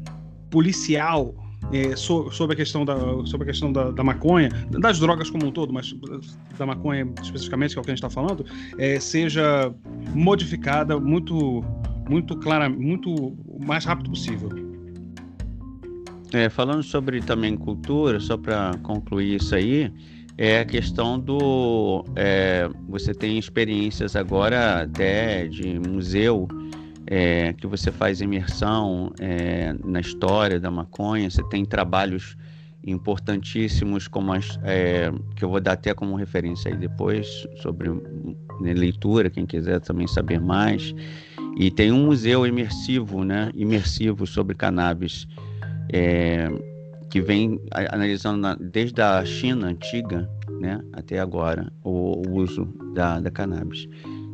S1: policial é, so, sobre a questão, da, sobre a questão da, da, maconha, das drogas como um todo, mas da maconha especificamente, que é o que a gente está falando, é, seja modificada muito, muito clara, muito mais rápido possível.
S2: É, falando sobre também cultura, só para concluir isso aí, é a questão do. É, você tem experiências agora até de museu é, que você faz imersão é, na história da maconha, você tem trabalhos importantíssimos como as, é, que eu vou dar até como referência aí depois sobre né, leitura, quem quiser também saber mais. E tem um museu imersivo, né? Imersivo sobre cannabis, é, que vem analisando na, desde a China antiga, né? Até agora, o, o uso da, da cannabis.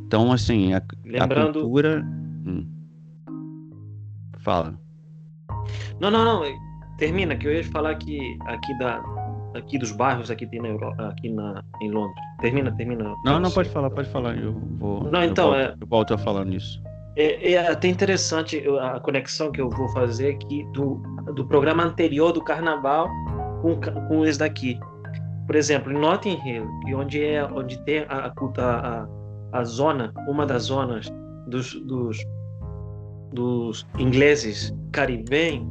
S2: Então, assim, a, Lembrando... a cultura. Hum. Fala.
S3: Não, não, não. Termina, que eu ia falar que aqui da, aqui dos bairros aqui tem na Europa, aqui na, em Londres. Termina, termina.
S2: Não, não pode falar, pode falar. Eu vou.
S3: Não, então volto,
S2: é. Eu volto a falar nisso.
S3: É, é, até interessante a conexão que eu vou fazer aqui do, do programa anterior do Carnaval com, com esse daqui. Por exemplo, em Notting Hill, onde é onde tem a, a, a zona, uma das zonas dos, dos, dos ingleses caribenhos,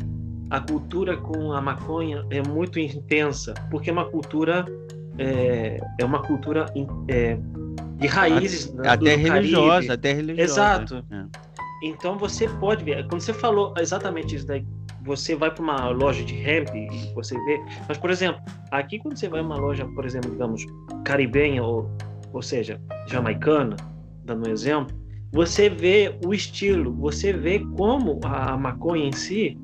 S3: a cultura com a maconha é muito intensa, porque é uma cultura é, é uma cultura é, de raízes
S2: até religiosa, até religiosa.
S3: Exato. É. Então você pode ver, quando você falou exatamente isso daí, você vai para uma loja de hemp e você vê, mas por exemplo, aqui quando você vai a uma loja, por exemplo, digamos, caribenha ou ou seja, jamaicana, dando um exemplo, você vê o estilo, você vê como a maconha em si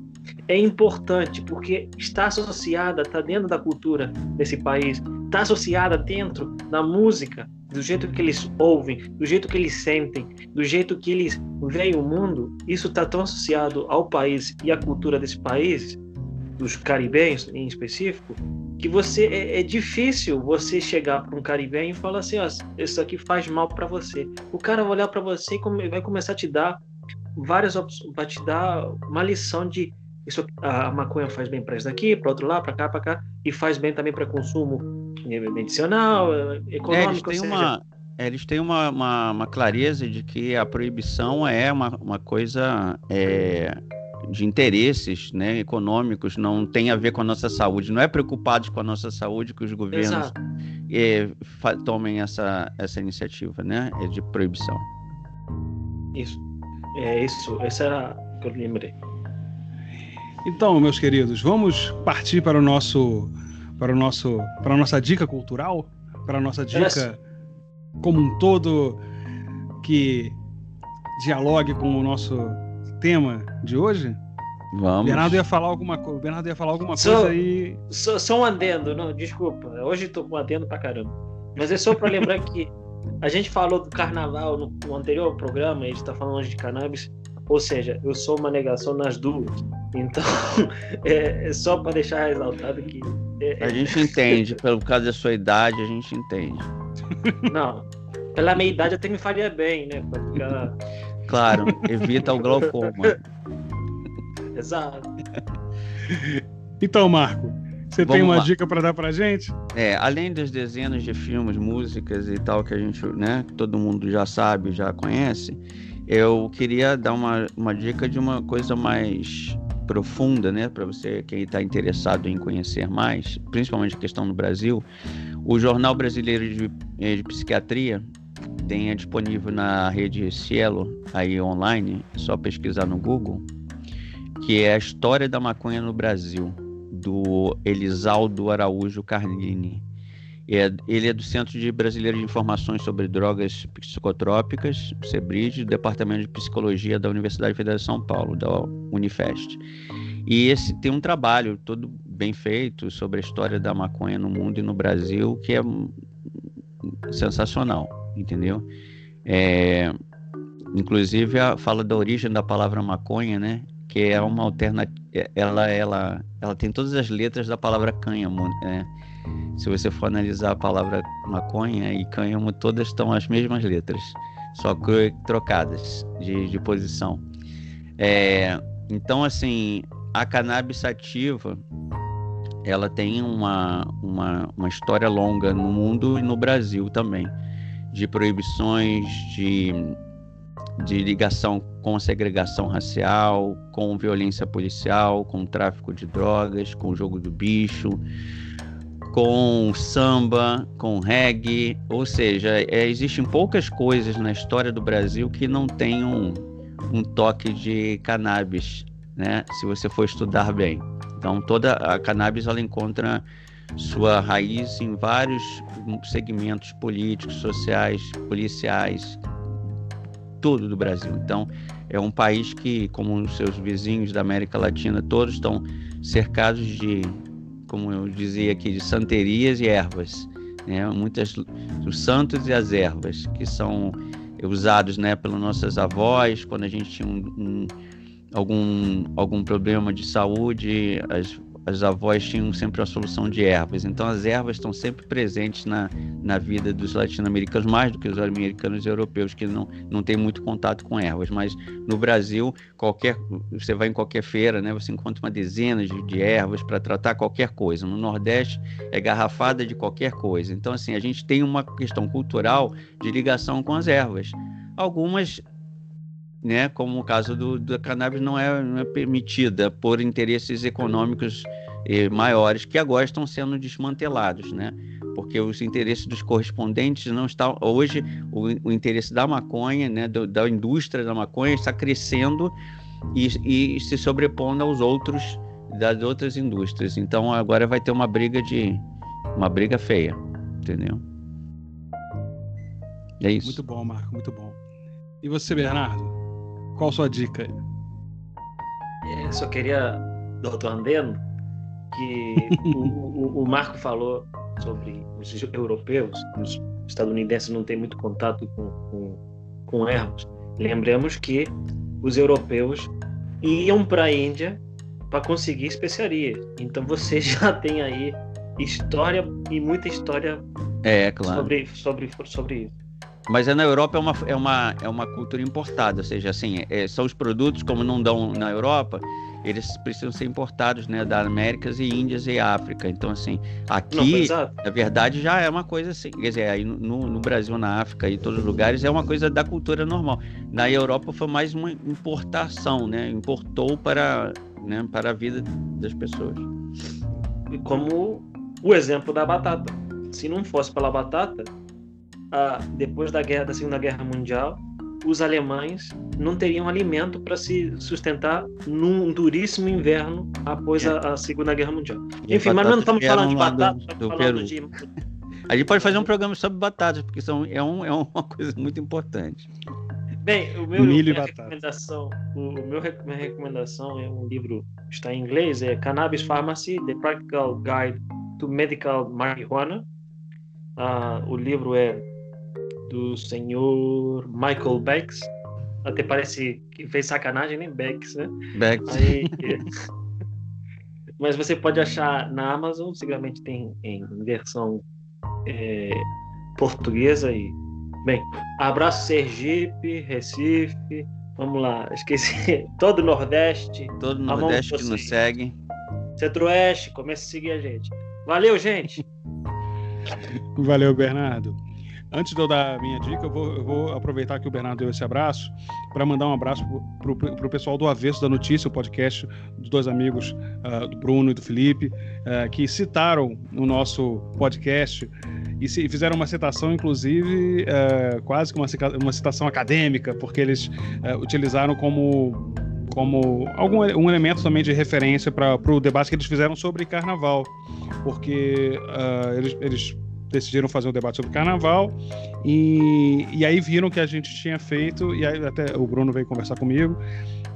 S3: é importante, porque está associada, está dentro da cultura desse país, está associada dentro da música, do jeito que eles ouvem, do jeito que eles sentem, do jeito que eles veem o mundo. Isso está tão associado ao país e à cultura desse país, dos caribenhos em específico, que você é, é difícil você chegar para um caribenho e falar assim, ó, isso aqui faz mal para você. O cara vai olhar para você e vai começar a te dar várias opções, vai te dar uma lição de isso a maconha faz bem para isso daqui, para outro lado, para cá, para cá, e faz bem também para consumo medicinal, econômico. É, eles
S2: têm, uma, é, eles têm uma, uma, uma, clareza de que a proibição é uma, uma coisa é, de interesses né, econômicos, não tem a ver com a nossa saúde. Não é preocupados com a nossa saúde que os governos é, tomem essa, essa iniciativa né, é de proibição.
S3: Isso. É isso. Essa era que eu lembrei.
S1: Então, meus queridos, vamos partir para o nosso para o nosso para a nossa dica cultural, para a nossa dica como um todo que dialogue com o nosso tema de hoje?
S2: Vamos.
S1: Bernardo ia falar alguma coisa. Bernardo ia falar alguma só, coisa aí.
S3: Só, só, um adendo, não, desculpa. Hoje tô com um adendo pra caramba. Mas é só para lembrar que a gente falou do carnaval no, no anterior programa, a gente tá falando hoje de cannabis. Ou seja, eu sou uma negação nas duas. Então, [LAUGHS] é, é só para deixar ressaltado que. É,
S2: a gente entende, pelo caso da sua idade, a gente entende.
S3: Não, pela minha idade até me faria bem, né? Pra ficar.
S2: Claro, evita o glaucoma.
S3: Exato.
S1: Então, Marco, você Vamos tem uma lá. dica para dar pra gente?
S2: É, além das dezenas de filmes, músicas e tal que a gente, né, todo mundo já sabe, já conhece, eu queria dar uma, uma dica de uma coisa mais profunda, né, para você quem está interessado em conhecer mais, principalmente a questão no Brasil. O Jornal Brasileiro de, eh, de Psiquiatria tem disponível na rede Cielo, aí online, é só pesquisar no Google, que é a história da maconha no Brasil, do Elisaldo Araújo Carlini. É, ele é do Centro de Brasileiro de Informações sobre Drogas Psicotrópicas, CEBRID, do Departamento de Psicologia da Universidade Federal de São Paulo, da Unifest. E esse tem um trabalho todo bem feito sobre a história da maconha no mundo e no Brasil, que é sensacional, entendeu? É, inclusive a, fala da origem da palavra maconha, né? Que é uma alternativa, ela, ela, ela tem todas as letras da palavra cânhamo, né? Se você for analisar a palavra maconha e cânhamo, todas estão as mesmas letras, só que trocadas de, de posição. É, então, assim, a cannabis sativa, ela tem uma, uma, uma história longa no mundo e no Brasil também, de proibições, de, de ligação com segregação racial, com violência policial, com tráfico de drogas, com jogo do bicho, com samba, com reggae, ou seja, é, existem poucas coisas na história do Brasil que não tenham um, um toque de cannabis, né? Se você for estudar bem. Então, toda a cannabis ela encontra sua raiz em vários segmentos políticos, sociais, policiais, tudo do Brasil. Então, é um país que, como os seus vizinhos da América Latina, todos estão cercados de, como eu dizia aqui, de santerias e ervas. Né? Muitas, os santos e as ervas, que são usados né, pelas nossas avós, quando a gente tinha um, um, algum, algum problema de saúde, as, as avós tinham sempre a solução de ervas. Então as ervas estão sempre presentes na, na vida dos latino-americanos, mais do que os americanos e europeus, que não, não têm muito contato com ervas. Mas no Brasil, qualquer você vai em qualquer feira, né, você encontra uma dezena de, de ervas para tratar qualquer coisa. No Nordeste é garrafada de qualquer coisa. Então, assim, a gente tem uma questão cultural de ligação com as ervas. Algumas né, como o caso do, do cannabis não é, não é permitida por interesses econômicos maiores que agora estão sendo desmantelados, né? Porque os interesses dos correspondentes não estão hoje o, o interesse da maconha, né, do, da indústria da maconha está crescendo e, e se sobrepondo aos outros das outras indústrias. Então agora vai ter uma briga de uma briga feia, entendeu? É isso.
S1: Muito bom, Marco, muito bom. E você, Bernardo? Qual sua dica?
S3: É, só queria, doutor Andeno, que o, o, o, Marco falou sobre os europeus, os estadunidenses não têm muito contato com, com, com ervas. Lembremos que os europeus iam para a Índia para conseguir especiarias. Então você [LAUGHS] já tem aí história e muita história
S2: é, claro.
S3: sobre, sobre, sobre isso.
S2: Mas é na Europa é uma, é uma, é uma cultura importada, ou seja, assim, é, são os produtos, como não dão na Europa, eles precisam ser importados, né, da Américas e Índias e África. Então, assim, aqui, não, na verdade, já é uma coisa assim, quer dizer, aí no, no Brasil, na África e todos os lugares, é uma coisa da cultura normal. Na Europa foi mais uma importação, né, importou para, né, para a vida das pessoas.
S3: Como o exemplo da batata. Se não fosse pela batata, ah, depois da guerra da Segunda Guerra Mundial, os alemães não teriam alimento para se sustentar num duríssimo inverno após é. a, a, Segunda Guerra Mundial.
S2: E Enfim, mas não estamos falando de batata, do, do falando de [LAUGHS] [LAUGHS] a gente pode fazer um programa sobre batatas, porque são, é, um, é uma [LAUGHS] coisa muito importante.
S3: Bem, o meu, Milho minha, recomendação, o, o meu, minha recomendação é um livro está em inglês, é Cannabis Pharmacy: The Practical Guide to Medical Marijuana. Ah, o livro é do senhor Michael Becks. Até parece que fez sacanagem, né? Becks, né?
S2: Becks.
S3: Aí, [LAUGHS] mas você pode achar na Amazon, seguramente tem em versão é, portuguesa e bem. Abraço Sergipe, Recife, vamos lá, esqueci [LAUGHS] todo o Nordeste,
S2: todo o Nordeste que nos segue,
S3: Centro-Oeste, comece a seguir a gente. Valeu, gente.
S1: Valeu, Bernardo. Antes de eu dar a minha dica, eu vou, eu vou aproveitar que o Bernardo deu esse abraço para mandar um abraço para o pessoal do Avesso da Notícia, o podcast dos dois amigos, uh, do Bruno e do Felipe, uh, que citaram no nosso podcast e se, fizeram uma citação, inclusive, uh, quase que uma, uma citação acadêmica, porque eles utilizaram como como algum um elemento também de referência para o debate que eles fizeram sobre carnaval, porque uh, eles, eles decidiram fazer um debate sobre carnaval e, e aí viram que a gente tinha feito e aí até o Bruno veio conversar comigo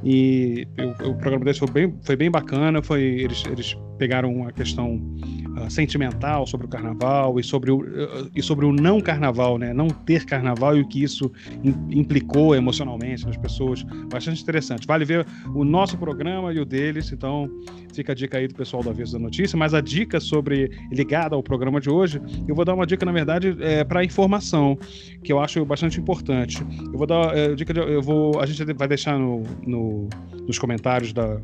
S1: e o programa deles foi bem, foi bem bacana, foi eles, eles pegaram a questão uh, sentimental sobre o carnaval e sobre o, uh, e sobre o não carnaval, né? Não ter carnaval e o que isso implicou emocionalmente nas pessoas. Bastante interessante. Vale ver o nosso programa e o deles, então fica a dica aí do pessoal do Aviso da Notícia. Mas a dica sobre, ligada ao programa de hoje, eu vou dar uma dica, na verdade, é, para informação, que eu acho bastante importante. Eu vou dar é, dica de, eu vou, a gente vai deixar no, no nos comentários da,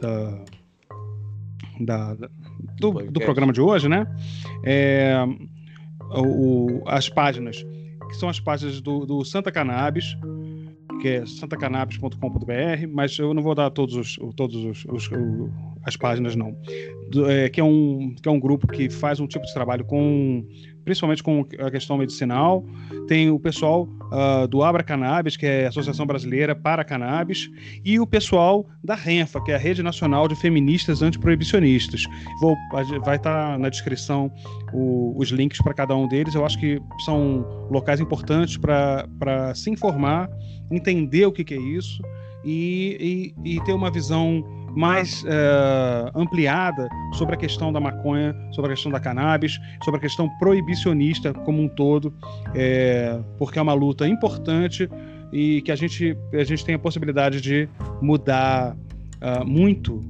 S1: da da, do, do, programa de hoje, né? É, o, as páginas, que são as páginas do, do Santa Cannabis, que é santacannabis.com.br, mas eu não vou dar todos os, todos os, os, os as páginas não, do, é, que é um que é um grupo que faz um tipo de trabalho com principalmente com a questão medicinal. Tem o pessoal uh, do Abra Cannabis, que é a Associação Brasileira para Cannabis, e o pessoal da RENFA, que é a Rede Nacional de Feministas Antiproibicionistas. Vou, vai estar tá na descrição o, os links para cada um deles. Eu acho que são locais importantes para se informar, entender o que, que é isso e, e, e ter uma visão mais é, ampliada sobre a questão da maconha, sobre a questão da cannabis, sobre a questão proibicionista como um todo, é, porque é uma luta importante e que a gente, a gente tem a possibilidade de mudar uh, muito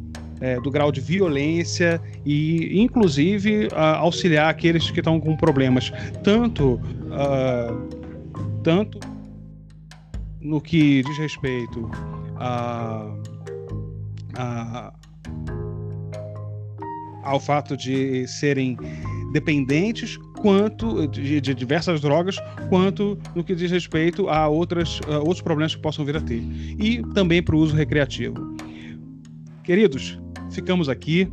S1: é, do grau de violência e, inclusive, uh, auxiliar aqueles que estão com problemas, tanto, uh, tanto no que diz respeito a a, ao fato de serem dependentes quanto de, de, diversas drogas, quanto no que diz respeito a, outras, a outros problemas que possam vir a ter. E também para o uso recreativo. Queridos, ficamos aqui.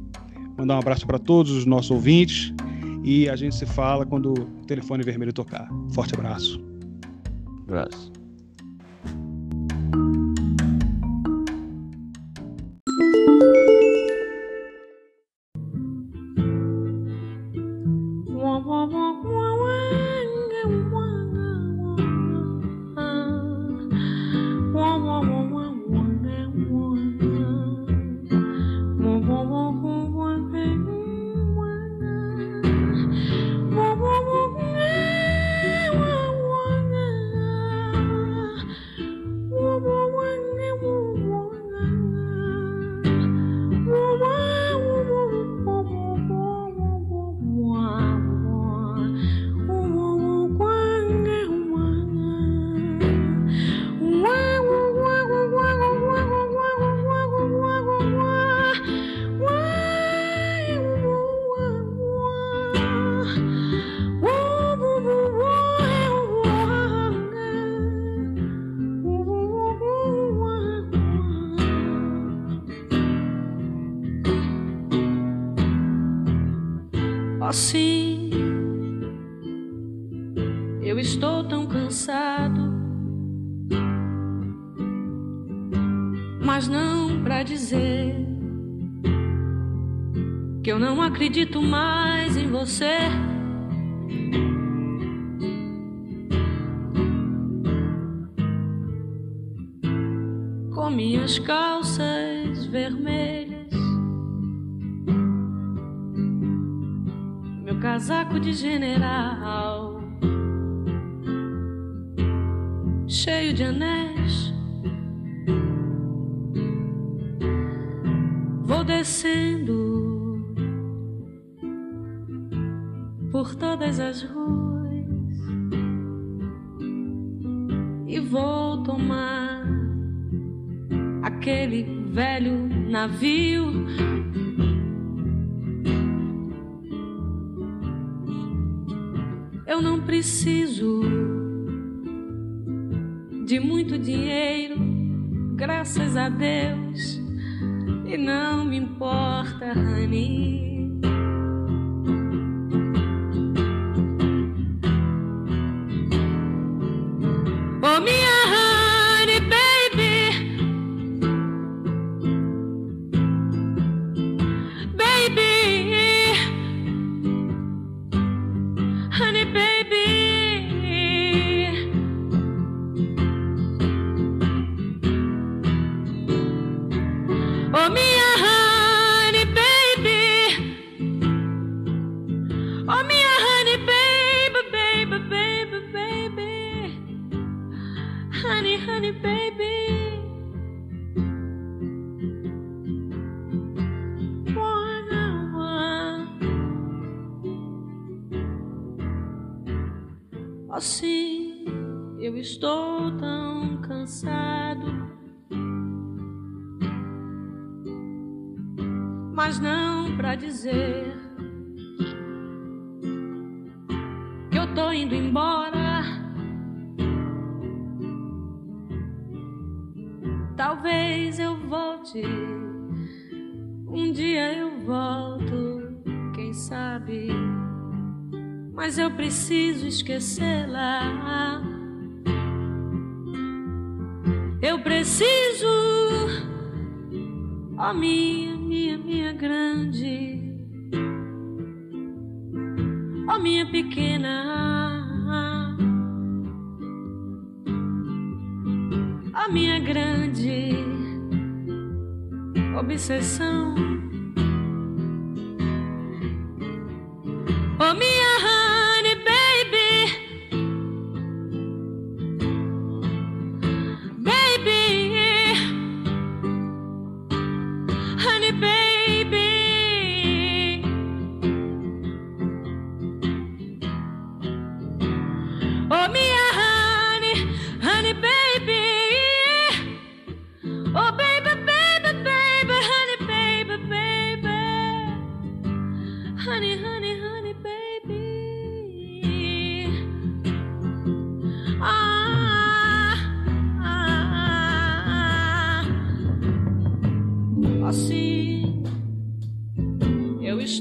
S1: Mandar um abraço para todos os nossos ouvintes e a gente se fala quando o telefone vermelho tocar. Forte abraço.
S2: Abraço.
S8: General, cheio de anéis. Vou descendo por todas as ruas e vou tomar aquele velho navio. Preciso de muito dinheiro, graças a Deus, e não me importa, honey. morte. Um dia eu volto, quem sabe? Mas eu preciso esquecê-la. Eu preciso, oh minha, minha, minha grande, oh minha pequena, oh minha grande obsessão.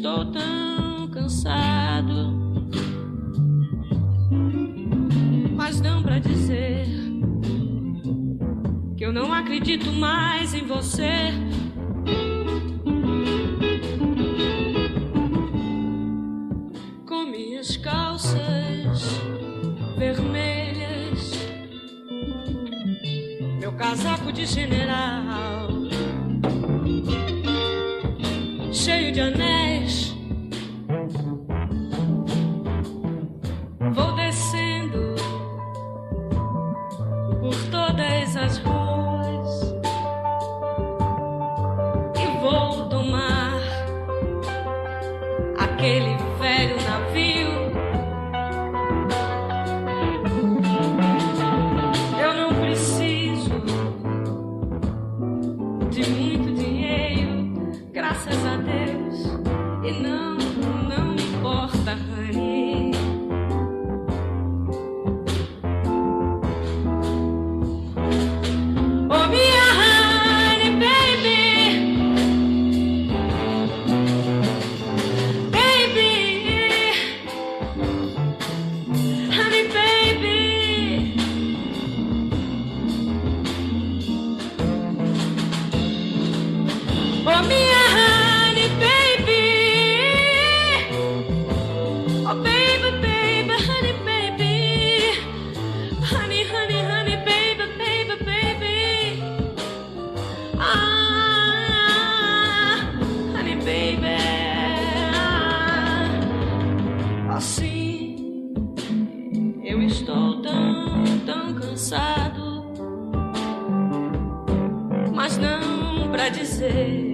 S8: estou tão cansado. Mas não para dizer que eu não acredito mais em você. dizer.